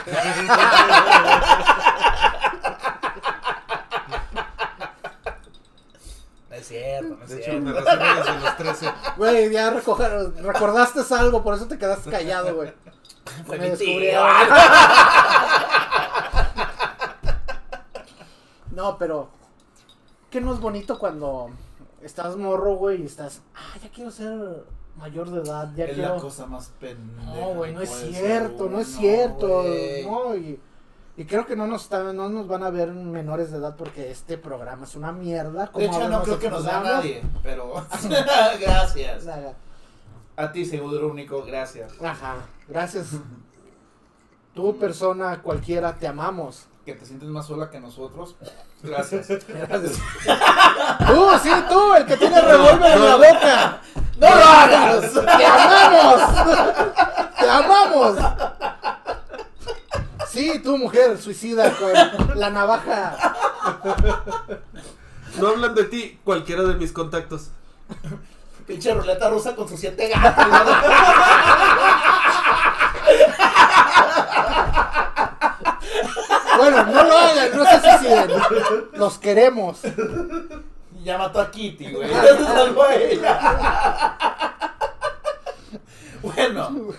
Speaker 3: No es cierto, no es
Speaker 1: De hecho, me
Speaker 3: cierto.
Speaker 1: desde los 13.
Speaker 2: Güey, ya recoger- recordaste algo, por eso te quedaste callado, güey. *laughs*
Speaker 3: Fue
Speaker 2: Me
Speaker 3: mi tío. *laughs*
Speaker 2: No, pero. ¿Qué no es bonito cuando estás morro, güey, y estás. Ah, ya quiero ser mayor de edad, ya
Speaker 3: Es
Speaker 2: quiero.
Speaker 3: la cosa más pendeja.
Speaker 2: No, güey, no es cierto, no es cierto. No, y, y creo que no nos, están, no nos van a ver menores de edad porque este programa es una mierda.
Speaker 3: De hecho, no creo que nos vea nadie, pero *laughs* *laughs* gracias.
Speaker 2: Nada.
Speaker 3: A ti, seguro único, gracias.
Speaker 2: Ajá, gracias. Tú, persona cualquiera, te amamos.
Speaker 3: Que te sientes más sola que nosotros. Gracias. *laughs*
Speaker 2: Gracias. Tú, sí, tú, el que tiene revólver en la boca.
Speaker 3: ¡No lo hagas!
Speaker 2: ¡Te amamos! ¡Te amamos! Sí, tú, mujer, suicida con la navaja.
Speaker 1: No hablan de ti, cualquiera de mis contactos.
Speaker 3: Pinche ruleta rusa con sus siete gatos.
Speaker 2: Bueno, no lo hagan, no se suiciden. Los queremos.
Speaker 3: ya mató a Kitty, güey. Ya se salvó a ella. bueno,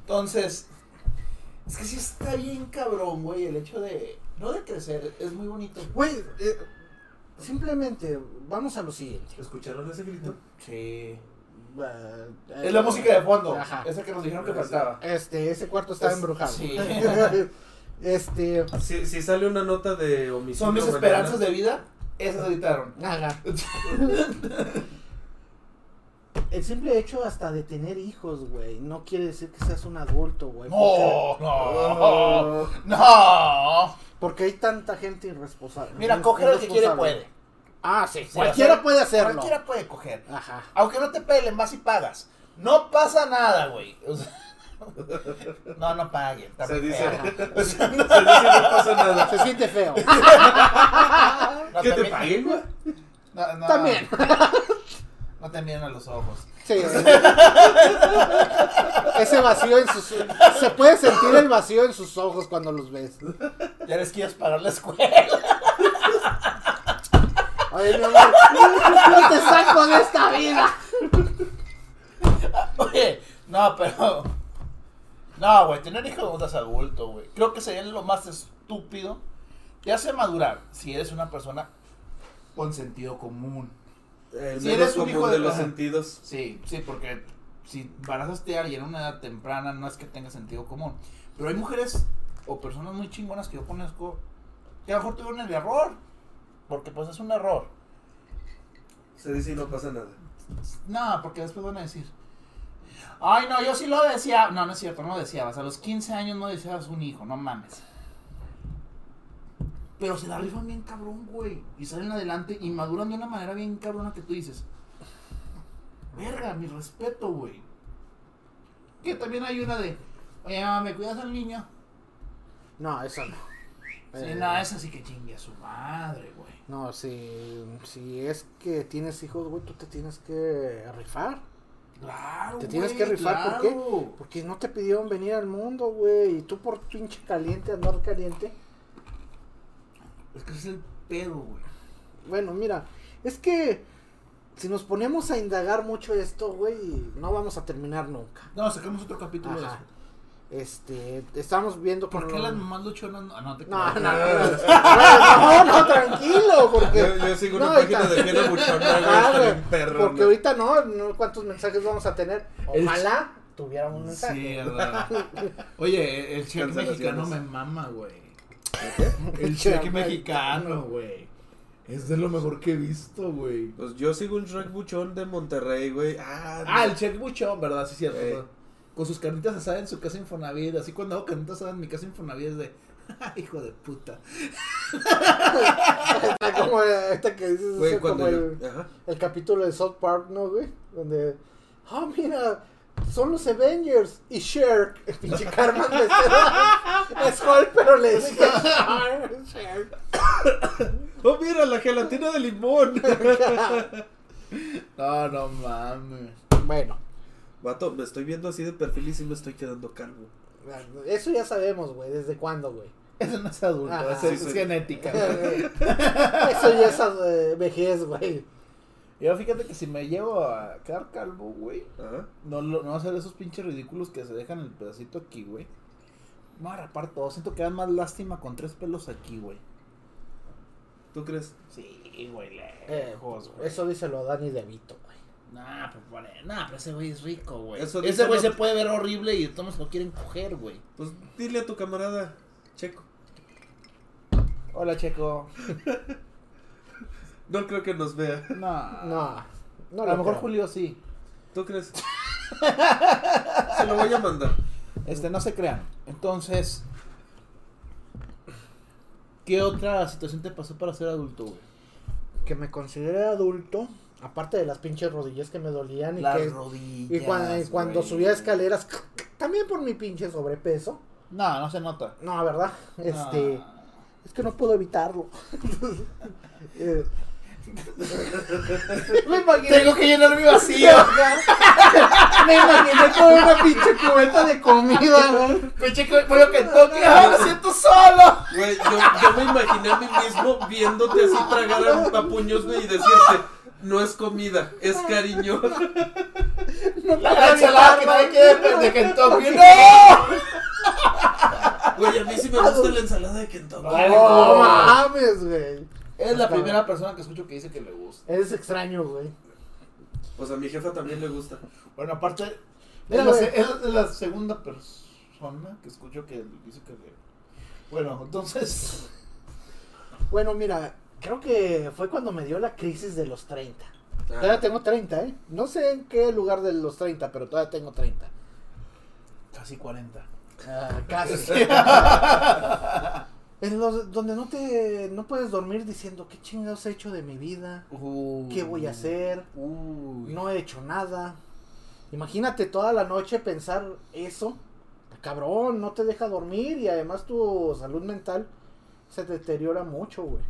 Speaker 3: entonces. Es que sí está bien cabrón, güey, el hecho de. No de crecer, es muy bonito.
Speaker 2: Güey, eh, simplemente vamos a lo siguiente.
Speaker 1: ¿Escucharon ese grito?
Speaker 3: Sí.
Speaker 2: Eh,
Speaker 3: Es la música de fondo.
Speaker 2: Ajá.
Speaker 3: Esa que nos dijeron que faltaba.
Speaker 2: Este, ese cuarto está
Speaker 3: Es-
Speaker 2: embrujado.
Speaker 3: sí. *laughs*
Speaker 2: Este,
Speaker 1: Si, si sale una nota de homicidio.
Speaker 3: Son mis
Speaker 1: mañana,
Speaker 3: esperanzas de vida. Esas editaron.
Speaker 2: haga. *laughs* El simple hecho hasta de tener hijos, güey, no quiere decir que seas un adulto, güey.
Speaker 3: No,
Speaker 2: porque-
Speaker 3: no, no.
Speaker 2: Porque hay tanta gente irresponsable.
Speaker 3: Mira, coger el que quiere puede.
Speaker 2: Ah, sí,
Speaker 3: Sí,
Speaker 2: cualquiera
Speaker 3: o
Speaker 2: puede hacerlo.
Speaker 3: Cualquiera puede coger.
Speaker 2: Ajá.
Speaker 3: Aunque no te pelen, vas y pagas. No pasa nada, güey. O sea, *laughs* no, no paguen.
Speaker 1: Se dice,
Speaker 3: feo. *laughs*
Speaker 1: se dice no pasa nada.
Speaker 2: Se siente feo. *laughs*
Speaker 3: No
Speaker 1: ¿Qué
Speaker 3: te
Speaker 1: paguen, güey?
Speaker 3: No, no.
Speaker 2: También.
Speaker 3: No te miren a los ojos.
Speaker 2: Sí. Ese vacío en sus... Se puede sentir el vacío en sus ojos cuando los ves.
Speaker 3: Ya les quieres pagar la escuela.
Speaker 2: Oye, mi amor, no te saco de esta vida.
Speaker 3: Oye, no, pero. No, güey, tener hijos cuando estás adulto, güey. Creo que sería lo más estúpido. Te hace madurar si eres una persona con sentido común.
Speaker 1: El
Speaker 3: Si eres un hijo
Speaker 1: de,
Speaker 3: de-
Speaker 1: los sentidos.
Speaker 3: Sí, sí, porque si embarazaste a alguien en una edad temprana, no es que tenga sentido común. Pero hay mujeres o personas muy chingonas que yo conozco que a lo mejor tuvieron el error. Porque pues es un error.
Speaker 1: Se dice y no pasa nada.
Speaker 3: No, porque después van a decir. Ay, no, yo sí lo decía. No, no es cierto, no lo deseabas. A los 15 años no deseabas un hijo, no mames. Pero se la rifan bien cabrón, güey. Y salen adelante y maduran de una manera bien cabrona que tú dices. Verga, mi respeto, güey. Que también hay una de. Oye, mamá, ¿me cuidas al niño?
Speaker 2: No, eso no.
Speaker 3: Sí,
Speaker 2: Eh,
Speaker 3: no, esa sí que chingue a su madre, güey.
Speaker 2: No, si, si es que tienes hijos, güey, tú te tienes que rifar.
Speaker 3: Claro,
Speaker 2: Te tienes
Speaker 3: güey,
Speaker 2: que rifar, ¿por qué? Porque no te pidieron venir al mundo, güey. Y tú por pinche caliente, andar caliente.
Speaker 3: Es que ese es el pedo, güey.
Speaker 2: Bueno, mira, es que si nos ponemos a indagar mucho esto, güey, no vamos a terminar nunca.
Speaker 3: No, sacamos otro capítulo de
Speaker 2: Ajá.
Speaker 3: eso.
Speaker 2: Este, estamos viendo
Speaker 3: ¿Por qué las mamás luchonas no? Ah, no te *laughs*
Speaker 2: No, no, no, tranquilo, porque...
Speaker 1: Yo, yo sigo una
Speaker 2: No,
Speaker 1: página
Speaker 2: ahorita-
Speaker 1: de güey, bien perro,
Speaker 2: Porque ahorita no, no, ¿cuántos mensajes vamos a tener?
Speaker 3: El-
Speaker 2: Ojalá tuviéramos un mensaje.
Speaker 3: Sí, verdad. *laughs* Oye, el
Speaker 1: Cancelaciones.
Speaker 3: mexicano me mama, güey. *laughs*
Speaker 2: El
Speaker 3: cheque mexicano, güey. Es de lo mejor que he visto, güey.
Speaker 1: Pues yo sigo un Shrek Buchón de Monterrey, güey. Ah,
Speaker 3: Ah,
Speaker 1: no.
Speaker 3: el cheque buchón, ¿verdad? Sí, cierto.
Speaker 1: Eh.
Speaker 3: ¿no? Con sus carnitas asadas en su casa Infonavit. Así cuando hago carnitas asadas en mi casa Infonavit es de... *laughs* Hijo de puta. *laughs*
Speaker 2: Está como esta que dices,
Speaker 1: Güey,
Speaker 2: como el capítulo de South Park, ¿no, güey? Donde, ah, mira, son los Avengers y Shark. El pinche Carmen Becerra. Es Hulk, pero le. Shark.
Speaker 1: Oh, mira, la gelatina de limón. *laughs*
Speaker 3: No, no mames.
Speaker 2: Bueno,
Speaker 1: Vato, me estoy viendo así de perfil y sí me estoy quedando calvo.
Speaker 2: eso ya sabemos, güey. ¿Desde cuándo, güey?
Speaker 3: Eso no es adulto,
Speaker 2: Ajá.
Speaker 3: eso es genética. *laughs*
Speaker 2: Eso ya es eh, vejez, güey.
Speaker 3: Yo fíjate que si me llevo a quedar calvo, güey.
Speaker 1: Ajá.
Speaker 3: No, no va a hacer esos pinches ridículos que se dejan el pedacito aquí, güey. Me voy a rapar todo. Siento que dan más lástima con tres pelos aquí, güey.
Speaker 1: ¿Tú crees?
Speaker 3: Sí, güey,
Speaker 2: Eh,
Speaker 3: lejos, güey.
Speaker 2: eso díselo a Dani DeVito, güey.
Speaker 3: Nah, pues vale. Nah, pero ese güey es rico, güey.
Speaker 1: Eso
Speaker 3: Ese güey se puede ver horrible y todos lo quieren coger, güey.
Speaker 1: Pues dile a tu camarada Checo.
Speaker 3: Hola, Checo. *laughs*
Speaker 1: No creo que nos vea.
Speaker 3: No.
Speaker 2: No, no
Speaker 3: a lo mejor
Speaker 2: creo.
Speaker 3: Julio sí.
Speaker 1: ¿Tú crees? *laughs* Se lo voy a mandar.
Speaker 3: Este, no se crean. Entonces, ¿qué otra situación te pasó para ser adulto, güey?
Speaker 2: Que me consideré adulto, aparte de las pinches rodillas que me dolían y
Speaker 3: Las
Speaker 2: que...
Speaker 3: rodillas.
Speaker 2: Y cuando, y cuando
Speaker 3: güey.
Speaker 2: subía escaleras, *laughs* también por mi pinche sobrepeso.
Speaker 3: No, no se nota.
Speaker 2: No, ¿verdad? Este,
Speaker 3: No.
Speaker 2: es que no puedo evitarlo. *laughs* Eh, me imaginé,
Speaker 3: Tengo que llenar mi vacío. *laughs*
Speaker 2: me imaginé con una pinche cubeta de comida, güey.
Speaker 3: Pinche pollo que toque. ¡Ah, me siento solo!
Speaker 1: Güey, yo, yo me imaginé a mí mismo viéndote así tragar a, a puños, güey, y decirte, no es comida, es cariño. *laughs*
Speaker 2: No
Speaker 3: La ensalada que nadie quiere de Kentucky. *laughs* ¡No!
Speaker 1: Güey, a mí sí me gusta la ensalada de Kentucky.
Speaker 2: No mames, güey.
Speaker 3: Es la primera persona que escucho que dice que le gusta.
Speaker 2: Eres extraño, güey.
Speaker 1: Pues a mi jefa también le gusta.
Speaker 3: Bueno, aparte, es la, se- es la segunda persona que escucho que dice que le. Bueno, entonces. *laughs*
Speaker 2: Bueno, mira, creo que fue cuando me dio la crisis de los 30.
Speaker 1: Ah.
Speaker 2: Todavía tengo 30, ¿eh? No sé en qué lugar de los 30, pero todavía tengo 30.
Speaker 3: Casi 40.
Speaker 2: Ah, casi. *laughs* *laughs* en los, donde no te no puedes dormir diciendo qué chingados he hecho de mi vida, qué voy a hacer,
Speaker 3: Uy.
Speaker 2: no he hecho nada. Imagínate toda la noche pensar eso. Cabrón, no te deja dormir y además tu salud mental se deteriora mucho, güey.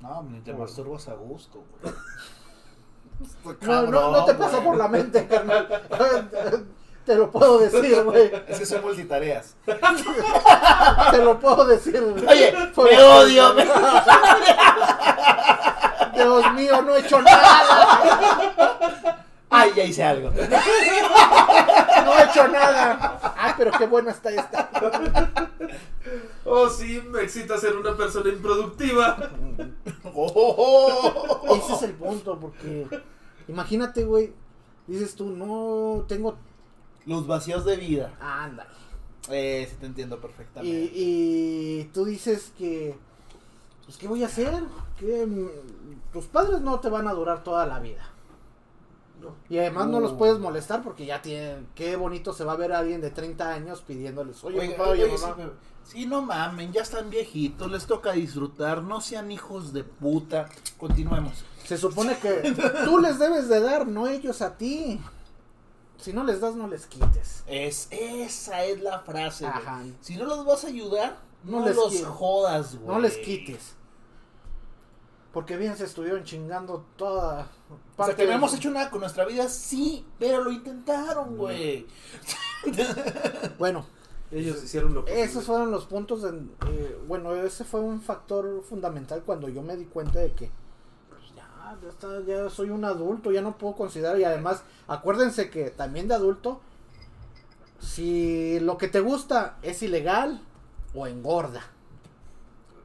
Speaker 3: No, ni te masturbas a gusto, güey. *laughs*
Speaker 2: No, no, no te pasa por la mente, carnal. *laughs* Te lo puedo decir, güey.
Speaker 3: Es que son multitareas.
Speaker 2: Te lo puedo decir, güey.
Speaker 3: Oye,
Speaker 2: Por
Speaker 3: me odio. me-
Speaker 2: Dios mío, no he hecho nada.
Speaker 3: Ay, ya hice algo.
Speaker 2: No he hecho nada. Ah, pero qué buena está esta.
Speaker 1: Oh, sí, me excita ser una persona improductiva.
Speaker 3: Oh.
Speaker 2: Ese es el punto, porque imagínate, güey, dices tú, no tengo...
Speaker 3: Los vacíos de vida.
Speaker 2: Ándale.
Speaker 3: Eh, sí te entiendo perfectamente.
Speaker 2: y tú dices que, pues, ¿qué voy a hacer? Que tus padres no te van a durar toda la vida.
Speaker 1: No.
Speaker 2: Y además no los puedes molestar porque ya tienen, qué bonito se va a ver a alguien de 30 años pidiéndoles, oye,
Speaker 3: Oiga,
Speaker 2: papá, oye,
Speaker 3: oye,
Speaker 2: mamá".
Speaker 3: sí, no mamen, ya están viejitos, les toca disfrutar, no sean hijos de puta. Continuemos.
Speaker 2: Se supone que *laughs* tú les debes de dar, no ellos a ti. Si no les das, no les quites.
Speaker 3: Es, esa es la frase, güey.
Speaker 2: Ajá.
Speaker 3: Si no los vas a ayudar,
Speaker 2: No
Speaker 3: no,
Speaker 2: les
Speaker 3: los jodas, güey.
Speaker 2: No les quites. Porque bien se estuvieron chingando toda
Speaker 3: O sea,
Speaker 2: parte
Speaker 3: que no
Speaker 2: de-
Speaker 3: hemos hecho nada con nuestra vida, sí, pero lo intentaron, güey. *laughs*
Speaker 2: Bueno,
Speaker 1: Ellos hicieron lo posible.
Speaker 2: Esos fueron los puntos de, eh, bueno, ese fue un factor fundamental cuando yo me di cuenta de que ya, ya, está- ya soy un adulto, ya no puedo considerar y además acuérdense que también de adulto si lo que te gusta es ilegal o engorda,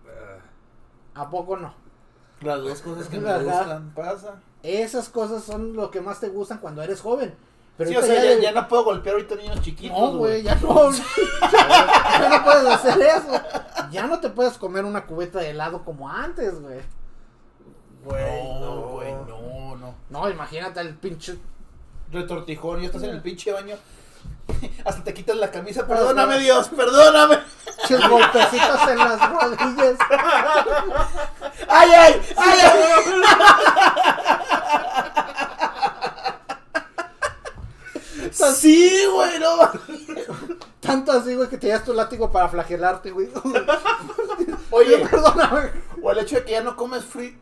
Speaker 1: Ah,
Speaker 2: ¿a poco no?
Speaker 3: Las dos cosas que me gustan, pasa.
Speaker 2: Esas cosas son lo que más te gustan cuando eres joven. Pero
Speaker 3: sí, o sea,
Speaker 2: ya
Speaker 3: ya, ya no puedo golpear ahorita niños chiquitos,
Speaker 2: No, güey, ya no. *laughs* ya no puedes hacer eso. Ya no te puedes comer una cubeta de helado como antes, güey.
Speaker 1: Güey,
Speaker 3: no,
Speaker 1: no.
Speaker 3: güey, no, no.
Speaker 2: No, imagínate el pinche.
Speaker 3: Retortijón, ya estás en el pinche baño. *laughs* Hasta te quitas la camisa. Perdóname, Dios, perdóname. *laughs*
Speaker 2: pinches golpecitos en las rodillas. *laughs*
Speaker 3: ¡Ay, ay! ¡Ay, ay! Sí, güey, no.
Speaker 2: Tanto así, güey, que te llevas tu látigo para flagelarte, güey.
Speaker 3: Oye,
Speaker 2: perdóname.
Speaker 3: O el hecho de que ya no comes fri-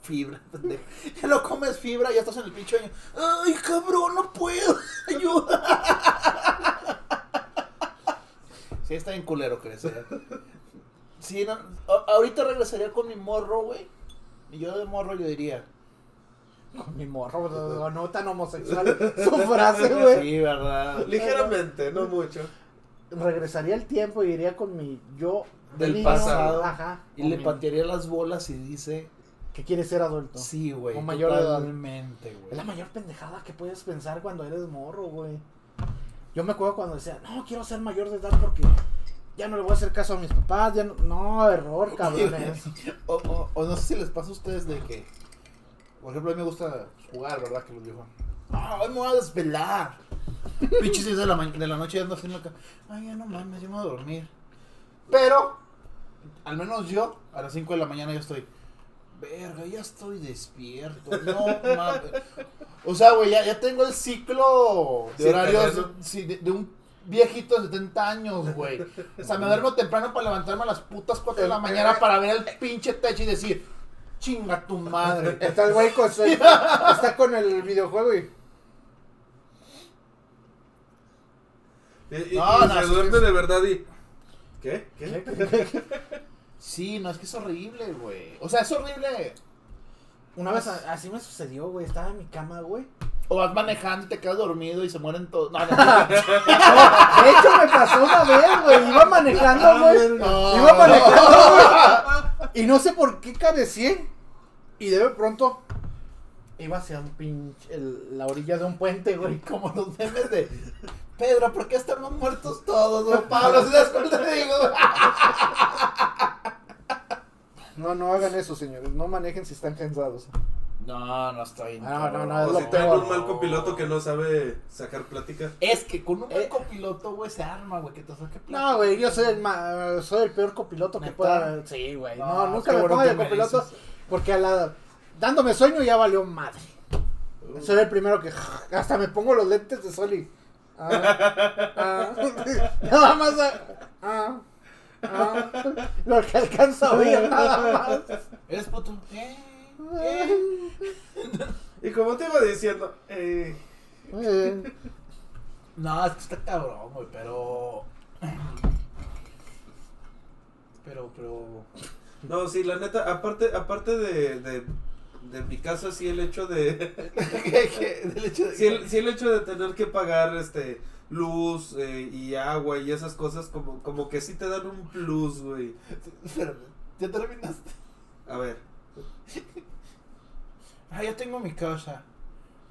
Speaker 3: fibra. *laughs* Ya no comes fibra, ya estás en el pinche baño. ¡Ay, cabrón, no puedo! *laughs* ¡Ayuda! Sí, está bien culero crecer. Sí, no, ahorita regresaría con mi morro, güey. Y yo de morro yo diría.
Speaker 2: Con mi morro, no, *laughs* no tan homosexual. Su frase, güey.
Speaker 3: Sí, ¿verdad?
Speaker 1: Ligeramente, no mucho.
Speaker 2: Regresaría el tiempo y iría con mi yo
Speaker 3: Del
Speaker 2: niño,
Speaker 3: pasado.
Speaker 2: Ajá.
Speaker 3: Y le patearía las bolas y dice.
Speaker 2: Que quiere ser adulto.
Speaker 3: Sí, güey.
Speaker 2: O mayor.
Speaker 3: Totalmente, güey.
Speaker 2: Es la mayor pendejada que puedes pensar cuando eres morro, güey. Yo me acuerdo cuando decía, no, quiero ser mayor de edad porque ya no le voy a hacer caso a mis papás. Ya no, no error, *laughs* cabrones.
Speaker 3: O, o, o no sé si les pasa a ustedes de que, por ejemplo, a mí me gusta jugar, ¿verdad? Que los digo, ah, hoy me voy a desvelar. *laughs* Pinches 10 de la, de la noche ya ando haciendo acá, ay, ya no mames, ya me voy a dormir. Pero, al menos yo, a las 5 de la mañana ya estoy, verga, ya estoy despierto. No *laughs* mames. O sea, güey, ya, ya tengo el ciclo de
Speaker 1: Sí,
Speaker 3: horarios sí, de, de un viejito de 70 años, güey. O sea, me duermo temprano para levantarme a las putas 4 de la mañana para ver el pinche techo y decir, chinga tu madre.
Speaker 2: Está el güey con su- *laughs* está con el videojuego y
Speaker 1: Y, y-
Speaker 3: No,
Speaker 1: y
Speaker 3: no,
Speaker 1: se duerme
Speaker 3: sí.
Speaker 1: de verdad y. ¿Qué? ¿Qué? *laughs*
Speaker 3: Sí, no, es que es horrible, güey. O sea, es horrible.
Speaker 2: una vez a- así me sucedió, güey. Estaba en mi cama, güey.
Speaker 3: O vas manejando y te quedas dormido y se mueren todos. *laughs* No, no,
Speaker 2: De hecho, me pasó una vez, güey. Iba manejando, güey.
Speaker 3: no.
Speaker 2: Iba manejando, güey. Y no sé por qué cabeceé. Y de pronto iba hacia un pinche. el- la orilla de un puente, güey.
Speaker 3: Como los memes de Pedro, ¿por qué estamos muertos todos, güey? Pablo, ¿sí sabes cuál te digo?
Speaker 2: No, no hagan eso, señores. No manejen si están cansados.
Speaker 3: No, no estoy.
Speaker 2: No, no, no, es
Speaker 1: O
Speaker 2: lo
Speaker 1: si traen
Speaker 2: peor.
Speaker 1: un mal copiloto que no sabe sacar plática.
Speaker 3: Es que con un buen
Speaker 2: Eh.
Speaker 3: copiloto, güey, se arma, güey, que te saque plata.
Speaker 2: No, güey, yo soy el, ma- soy el peor copiloto que pueda. Sí, güey. No,
Speaker 3: No,
Speaker 2: nunca me pongo de copiloto.
Speaker 3: dices.
Speaker 2: Porque a la. Dándome sueño ya valió madre. Soy el primero que. Hasta me pongo los lentes de sol y. ah, ah, *laughs* nada más. ah, ah, lo que alcanza a oír, nada más.
Speaker 3: ¿Eres puto? Eh, eh.
Speaker 1: Y como te iba diciendo, eh,
Speaker 2: Eh, *laughs*
Speaker 3: No, es que está cabrón, güey, pero. *clears throat* Pero, pero.
Speaker 1: no, sí, la neta, aparte, aparte de, de, De mi casa sí el hecho de... *laughs*
Speaker 3: ¿Qué- qué? Del hecho de
Speaker 1: sí, el, sí el hecho de tener que pagar este luz eh, y agua y esas cosas como, como que sí te dan un plus, güey.
Speaker 3: Espérame, ¿ya terminaste?
Speaker 1: A ver.
Speaker 3: Ah, ya tengo mi casa.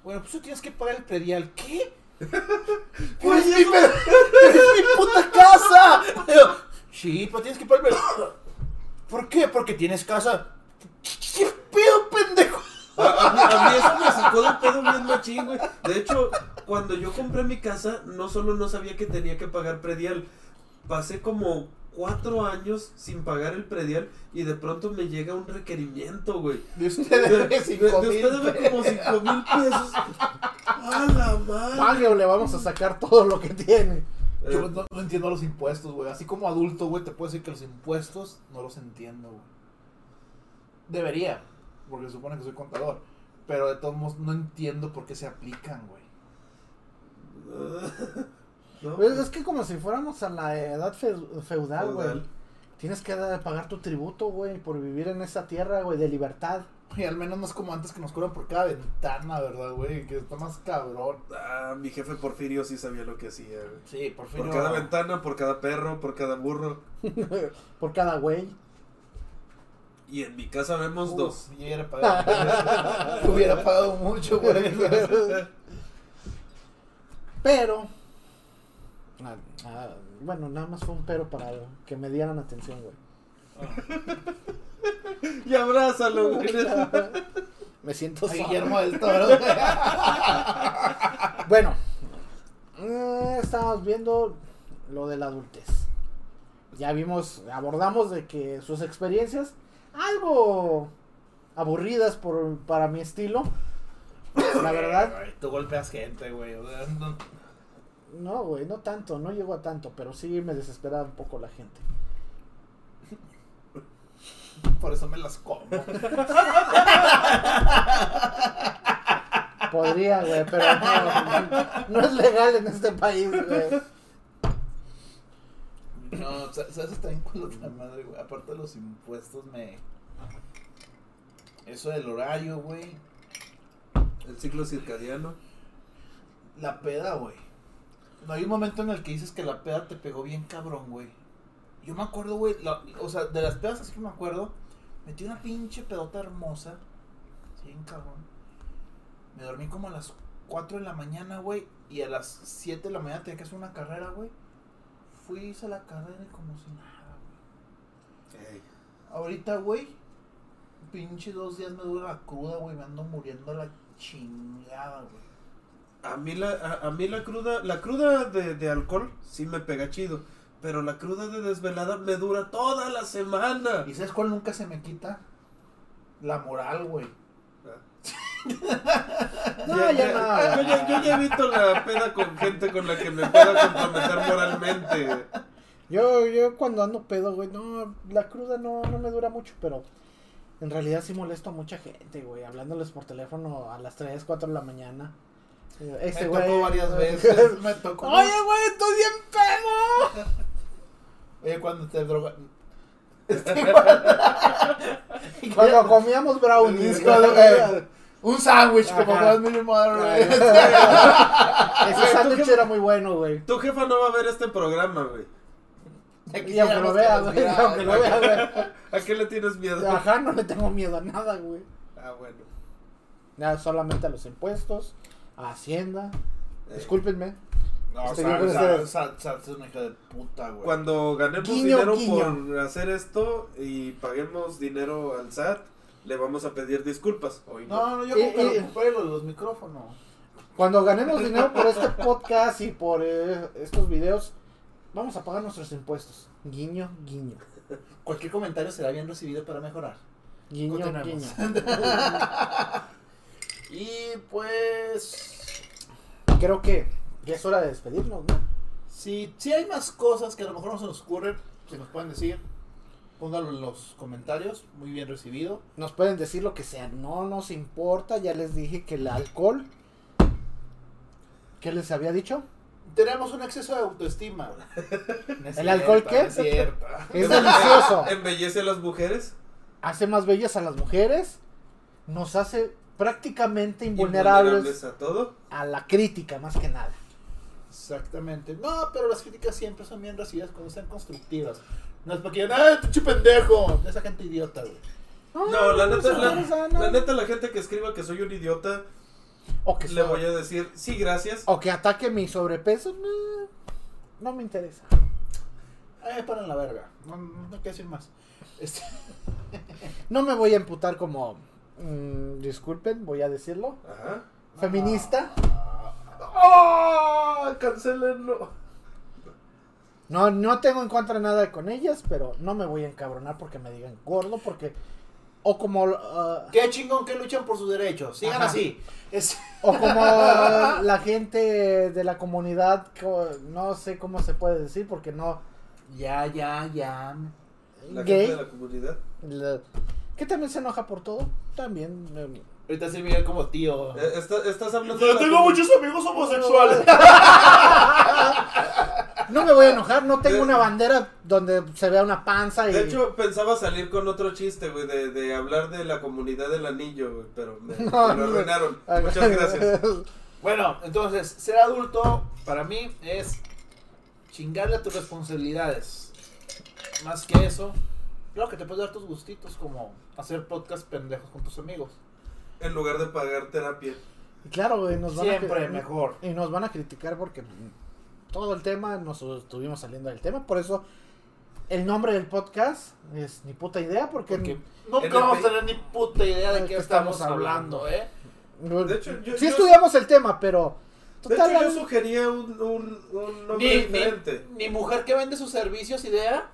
Speaker 3: Bueno, pues tú tienes que pagar el predial. ¿Qué? *laughs*
Speaker 1: Pues
Speaker 3: ¡Es mi, ¡Es mi puta casa! Sí, pero tienes que pagar el predial. ¿Por qué? Porque tienes casa. ¿Qué pedo, pendejo?
Speaker 1: A, a mí, a mí eso me sacó de pedo bien machín, güey. De hecho, cuando yo compré mi casa, no solo no sabía que tenía que pagar predial, pasé como cuatro años sin pagar el predial y de pronto me llega un requerimiento, güey.
Speaker 3: De usted
Speaker 1: De,
Speaker 3: debe
Speaker 1: de-
Speaker 3: cinco
Speaker 1: de
Speaker 3: mil
Speaker 1: usted debe como cinco mil pesos. ¡A la madre!
Speaker 2: Pague o le vamos a sacar todo lo que tiene.
Speaker 3: Yo
Speaker 1: Eh,
Speaker 3: no, no entiendo los impuestos, güey. Así como adulto, güey, te puedo decir que los impuestos no los entiendo, güey. Debería, porque se supone que soy contador. Pero de todos modos no entiendo por qué se aplican, güey. *laughs*
Speaker 1: ¿no?
Speaker 2: Pues es que como si fuéramos a la edad feu- feudal, güey. Tienes que pagar tu tributo, güey, por vivir en esa tierra, güey, de libertad.
Speaker 3: Y al menos no es como antes que nos cobran por cada ventana, ¿verdad, güey? Que está más cabrón.
Speaker 1: Ah, mi jefe Porfirio sí sabía lo que hacía, güey.
Speaker 3: Sí, por fin.
Speaker 1: Por cada ventana, por cada perro, por cada burro. *laughs*
Speaker 2: por cada güey.
Speaker 1: Y en mi casa vemos dos.
Speaker 3: Yo hubiera pagado, *laughs* hubiera pagado mucho, güey.
Speaker 2: Pero. ah, ah, bueno, nada más fue un pero para que me dieran atención, güey. *laughs*
Speaker 1: Y abrázalo, *laughs* güey.
Speaker 2: me siento
Speaker 3: A
Speaker 2: solo.
Speaker 3: Guillermo del Toro.
Speaker 2: Bueno, eh, estábamos viendo lo de la adultez. Ya vimos, abordamos de que sus experiencias, algo aburridas por, para mi estilo. *coughs* La verdad,
Speaker 3: Tú golpeas gente, güey. no-
Speaker 2: güey, no tanto, no llegó a tanto, pero sí me desesperaba un poco la gente.
Speaker 3: Por eso me las como. *laughs*
Speaker 2: Podría, güey, pero no, no es legal en este país, güey.
Speaker 3: No, sa- ¿sabes también cuál la madre, güey? Aparte de los impuestos, me. Eso del horario, güey.
Speaker 1: El ciclo circadiano.
Speaker 3: La peda, güey. No hay un momento en el que dices que la peda te pegó bien cabrón, güey. Yo me acuerdo, güey. la- O sea, de las pedas así que me acuerdo. Metí una pinche pedota hermosa. Sí, bien cabrón. Me dormí como a las 4 de la mañana, güey. Y a las 7 de la mañana tenía que hacer una carrera, güey. Fui, hice la carrera y como si nada, güey.
Speaker 1: Ey.
Speaker 3: Ahorita, güey, pinche dos días me dura la cruda, güey, me ando muriendo a la chingada, güey.
Speaker 1: A mí la, a, a mí la cruda, la cruda de, de alcohol sí me pega chido. Pero la cruda de desvelada me dura toda la semana.
Speaker 3: ¿Y sabes cuál nunca se me quita? La moral, güey. *laughs*
Speaker 2: No, ya no.
Speaker 1: Yo, ya- yo ya evito la peda con gente con la que me pueda comprometer moralmente.
Speaker 2: Yo, yo cuando ando pedo, güey, no, la cruda no, no me dura mucho, pero en realidad sí molesto a mucha gente, güey, hablándoles por teléfono a las 3, 4 de la mañana. Eh,
Speaker 3: Me tocó
Speaker 2: güey.
Speaker 3: varias veces, me tocó.
Speaker 2: Oye, güey, estoy bien pedo. *laughs*
Speaker 3: Oye, cuando te droga... *laughs*
Speaker 2: Cuando comíamos brownies.
Speaker 3: Cuando-
Speaker 2: güey.
Speaker 3: eh, Un sándwich, como
Speaker 2: Ajá.
Speaker 3: más mi madre, güey.
Speaker 2: Ese sándwich era muy bueno, güey.
Speaker 1: Tu jefa no va a ver este programa, güey.
Speaker 3: Ya
Speaker 2: Y aunque lo vea, güey, aunque lo vea, güey.
Speaker 1: ¿A qué le tienes miedo?
Speaker 2: Ajá, no le tengo miedo a nada, güey.
Speaker 1: Ah, bueno.
Speaker 2: Nada, solamente a los impuestos, a Hacienda.
Speaker 1: Eh,
Speaker 2: Discúlpenme.
Speaker 3: No,
Speaker 2: Estoy
Speaker 3: Sal,
Speaker 2: bien con
Speaker 3: Sal,
Speaker 2: ustedes.
Speaker 3: Sal, Sal, es una hija de puta, güey.
Speaker 1: Cuando ganemos
Speaker 2: Guiño,
Speaker 1: dinero
Speaker 2: guiño.
Speaker 1: por hacer esto y paguemos dinero al SAT, le vamos a pedir disculpas. Hoy no.
Speaker 3: No, no, yo como que
Speaker 2: y-
Speaker 3: recupere los, los micrófonos.
Speaker 2: Cuando ganemos dinero por este podcast y por eh, estos videos, vamos a pagar nuestros impuestos. Guiño, guiño.
Speaker 3: Cualquier comentario será bien recibido para mejorar.
Speaker 2: Guiño, guiño. *laughs*
Speaker 3: Y pues.
Speaker 2: Creo que ya es hora de despedirnos, ¿no?
Speaker 3: Si, si hay más cosas que a lo mejor no se nos ocurren, si nos pueden decir, pónganlo en los comentarios. Muy bien recibido.
Speaker 2: Nos pueden decir lo que sea, no nos importa. Ya les dije que el alcohol. ¿Qué les había dicho?
Speaker 3: Tenemos un exceso de autoestima. *laughs*
Speaker 2: ¿El alcohol qué?
Speaker 3: Es
Speaker 2: delicioso. *laughs*
Speaker 1: ¿Embellece a las mujeres?
Speaker 2: Hace más bellas a las mujeres. nos hace prácticamente invulnerables
Speaker 1: a todo.
Speaker 2: a la crítica, más que nada.
Speaker 3: Exactamente. No, pero las críticas siempre son bien recibidas cuando sean constructivas. No es porque digan, ¡ay, pinche pendejo! Esa gente idiota, güey.
Speaker 1: No, la neta,
Speaker 2: no,
Speaker 1: la, la neta, la gente que escriba que soy un idiota,
Speaker 2: O que,
Speaker 1: le voy a decir, sí, gracias.
Speaker 2: o que ataque mi sobrepeso, no, no me interesa.
Speaker 3: Ay, para la verga. No, no que decir más. Este, *laughs*
Speaker 2: No me voy a emputar como, mm, disculpen, voy a decirlo,
Speaker 1: Ajá.
Speaker 2: feminista.
Speaker 1: ¡Oh! Cancelenlo.
Speaker 2: No, no tengo en contra nada con ellas, pero no me voy a encabronar porque me digan gordo, porque... O como... ah,
Speaker 3: Qué chingón que luchan por sus derechos. Sigan
Speaker 2: Ajá.
Speaker 3: así. Es-
Speaker 2: O como *laughs* la gente de la comunidad, co- no sé cómo se puede decir, porque no...
Speaker 3: Ya, ya, ya.
Speaker 1: La
Speaker 2: gay,
Speaker 1: gente de la comunidad.
Speaker 2: la- que también se enoja por todo, también... eh,
Speaker 3: Ahorita sí como tío.
Speaker 1: Eh, está- estás hablando de la
Speaker 3: tengo muchos amigos homosexuales. *laughs*
Speaker 2: No me voy a enojar, no tengo una bandera donde se vea una panza y...
Speaker 1: De hecho, pensaba salir con otro chiste, güey, de, de hablar de la comunidad del anillo, güey, pero me,
Speaker 2: No, *laughs*
Speaker 1: me lo
Speaker 2: no.
Speaker 1: arruinaron. Muchas gracias.
Speaker 3: Bueno, entonces, ser adulto para mí es chingarle a tus responsabilidades. Más que eso, claro que te puedes dar tus gustitos como hacer podcast pendejos con tus amigos.
Speaker 1: En lugar de pagar terapia.
Speaker 2: Y claro, güey, nos van
Speaker 3: Siempre
Speaker 2: a...
Speaker 3: mejor.
Speaker 2: Y nos van a criticar porque mm, todo el tema, nos estuvimos saliendo del tema, por eso el nombre del podcast es ni puta idea, porque...
Speaker 3: Porque nunca vamos a tener ni puta idea de
Speaker 2: ¿De
Speaker 3: qué estamos
Speaker 2: estamos
Speaker 3: hablando,
Speaker 2: hablando?
Speaker 3: ¿eh?
Speaker 1: De hecho, yo-
Speaker 2: sí
Speaker 1: yo-
Speaker 2: estudiamos el tema, pero...
Speaker 1: De hecho, yo sugería un, un, un nombre
Speaker 3: Ni,
Speaker 1: diferente.
Speaker 3: ni, ni mujer que vende sus servicios, idea.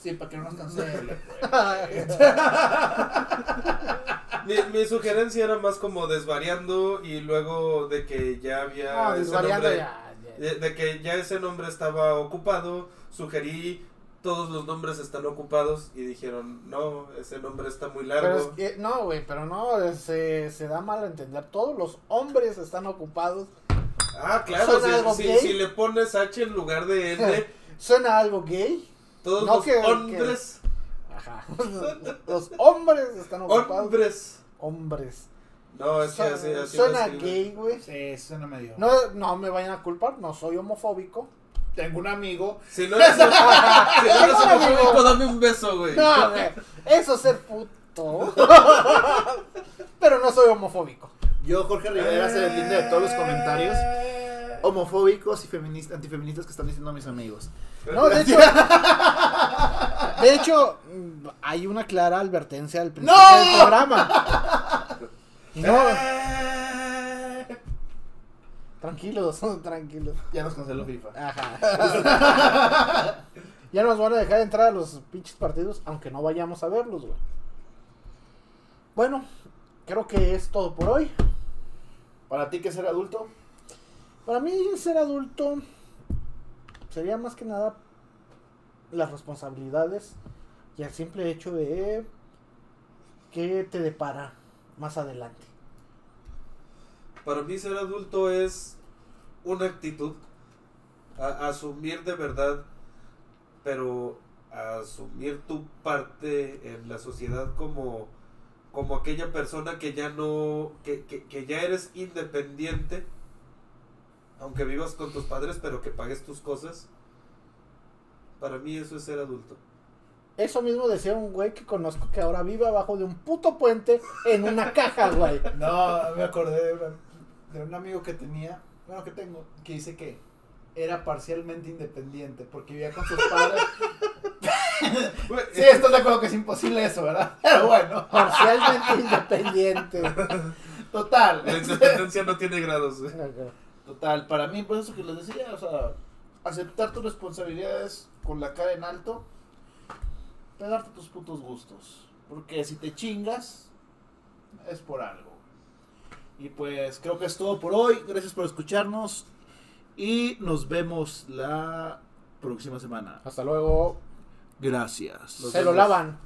Speaker 3: Sí, para que no nos cancele. *laughs*
Speaker 1: Mi, mi sugerencia era más como desvariando y luego de que ya había
Speaker 2: No, desvariando
Speaker 1: nombre-
Speaker 2: ya, ya.
Speaker 1: De, que ya ese nombre estaba ocupado, sugerí todos los nombres están ocupados y dijeron, no, ese nombre está muy
Speaker 2: Pero
Speaker 1: largo.
Speaker 2: es que- no, güey, pero no, se, se da mal a entender. Todos los hombres están ocupados.
Speaker 1: Ah, claro,
Speaker 2: ¿Suena algo
Speaker 1: si, si,
Speaker 2: gay?
Speaker 1: si le pones H en lugar de N, *laughs*
Speaker 2: ¿Suena algo gay?
Speaker 1: todos
Speaker 2: No,
Speaker 1: los
Speaker 2: que-
Speaker 1: hombres,
Speaker 2: Ajá. *laughs* Los hombres están ocupados.
Speaker 1: hombres.
Speaker 2: Hombres.
Speaker 1: No, es que
Speaker 2: Suena,
Speaker 1: así, así
Speaker 2: suena gay, güey.
Speaker 3: Sí, suena medio.
Speaker 2: No, no me vayan a culpar, no soy homofóbico.
Speaker 3: Tengo un amigo.
Speaker 1: Si no eres, *laughs* si no homofóbico, dame un beso, güey.
Speaker 2: No, güey. Eso es ser puto. *laughs* Pero no soy homofóbico.
Speaker 3: Yo, Jorge Rivera, se deslinde de todos los comentarios homofóbicos y feministas, antifeministas que están diciendo mis amigos.
Speaker 2: No, de hecho. *laughs* De hecho, mm, hay una clara advertencia al principio
Speaker 3: ¡No!
Speaker 2: del programa. No, tranquilos, *laughs* tranquilos.
Speaker 3: Ya nos canceló FIFA.
Speaker 2: Ajá. *laughs* Ya nos van a dejar entrar a los pinches partidos, aunque no vayamos a verlos, güey. Bueno, creo que es todo por hoy.
Speaker 3: Para ti, que ser adulto?
Speaker 2: Para mí ser adulto sería más que nada las responsabilidades y el simple hecho de que te depara más adelante.
Speaker 1: Para mí ser adulto es una actitud, asumir de verdad, pero asumir tu parte en la sociedad como, como aquella persona que ya no, que, que, que ya eres independiente, aunque vivas con tus padres, pero que pagues tus cosas. Para mí eso es ser adulto.
Speaker 2: Eso mismo decía un güey que conozco que ahora vive abajo de un puto puente en una caja, güey.
Speaker 3: No, me acordé de, una- de un amigo que tenía, bueno, que tengo, que dice que era parcialmente independiente porque vivía con sus padres. sí, estás de acuerdo que es imposible eso, ¿verdad? *laughs* Pero bueno,
Speaker 2: Parcialmente independiente.
Speaker 3: total.
Speaker 1: La independencia no tiene grados.
Speaker 3: Total, para mí, pues eso que les decía, o sea, aceptar tus responsabilidades con la cara en alto, pegarte tus putos gustos. Porque si te chingas, es por algo. Y pues creo que es todo por hoy. Gracias por escucharnos. Y nos vemos la próxima semana.
Speaker 2: Hasta luego.
Speaker 3: Gracias.
Speaker 2: Se lo lavan.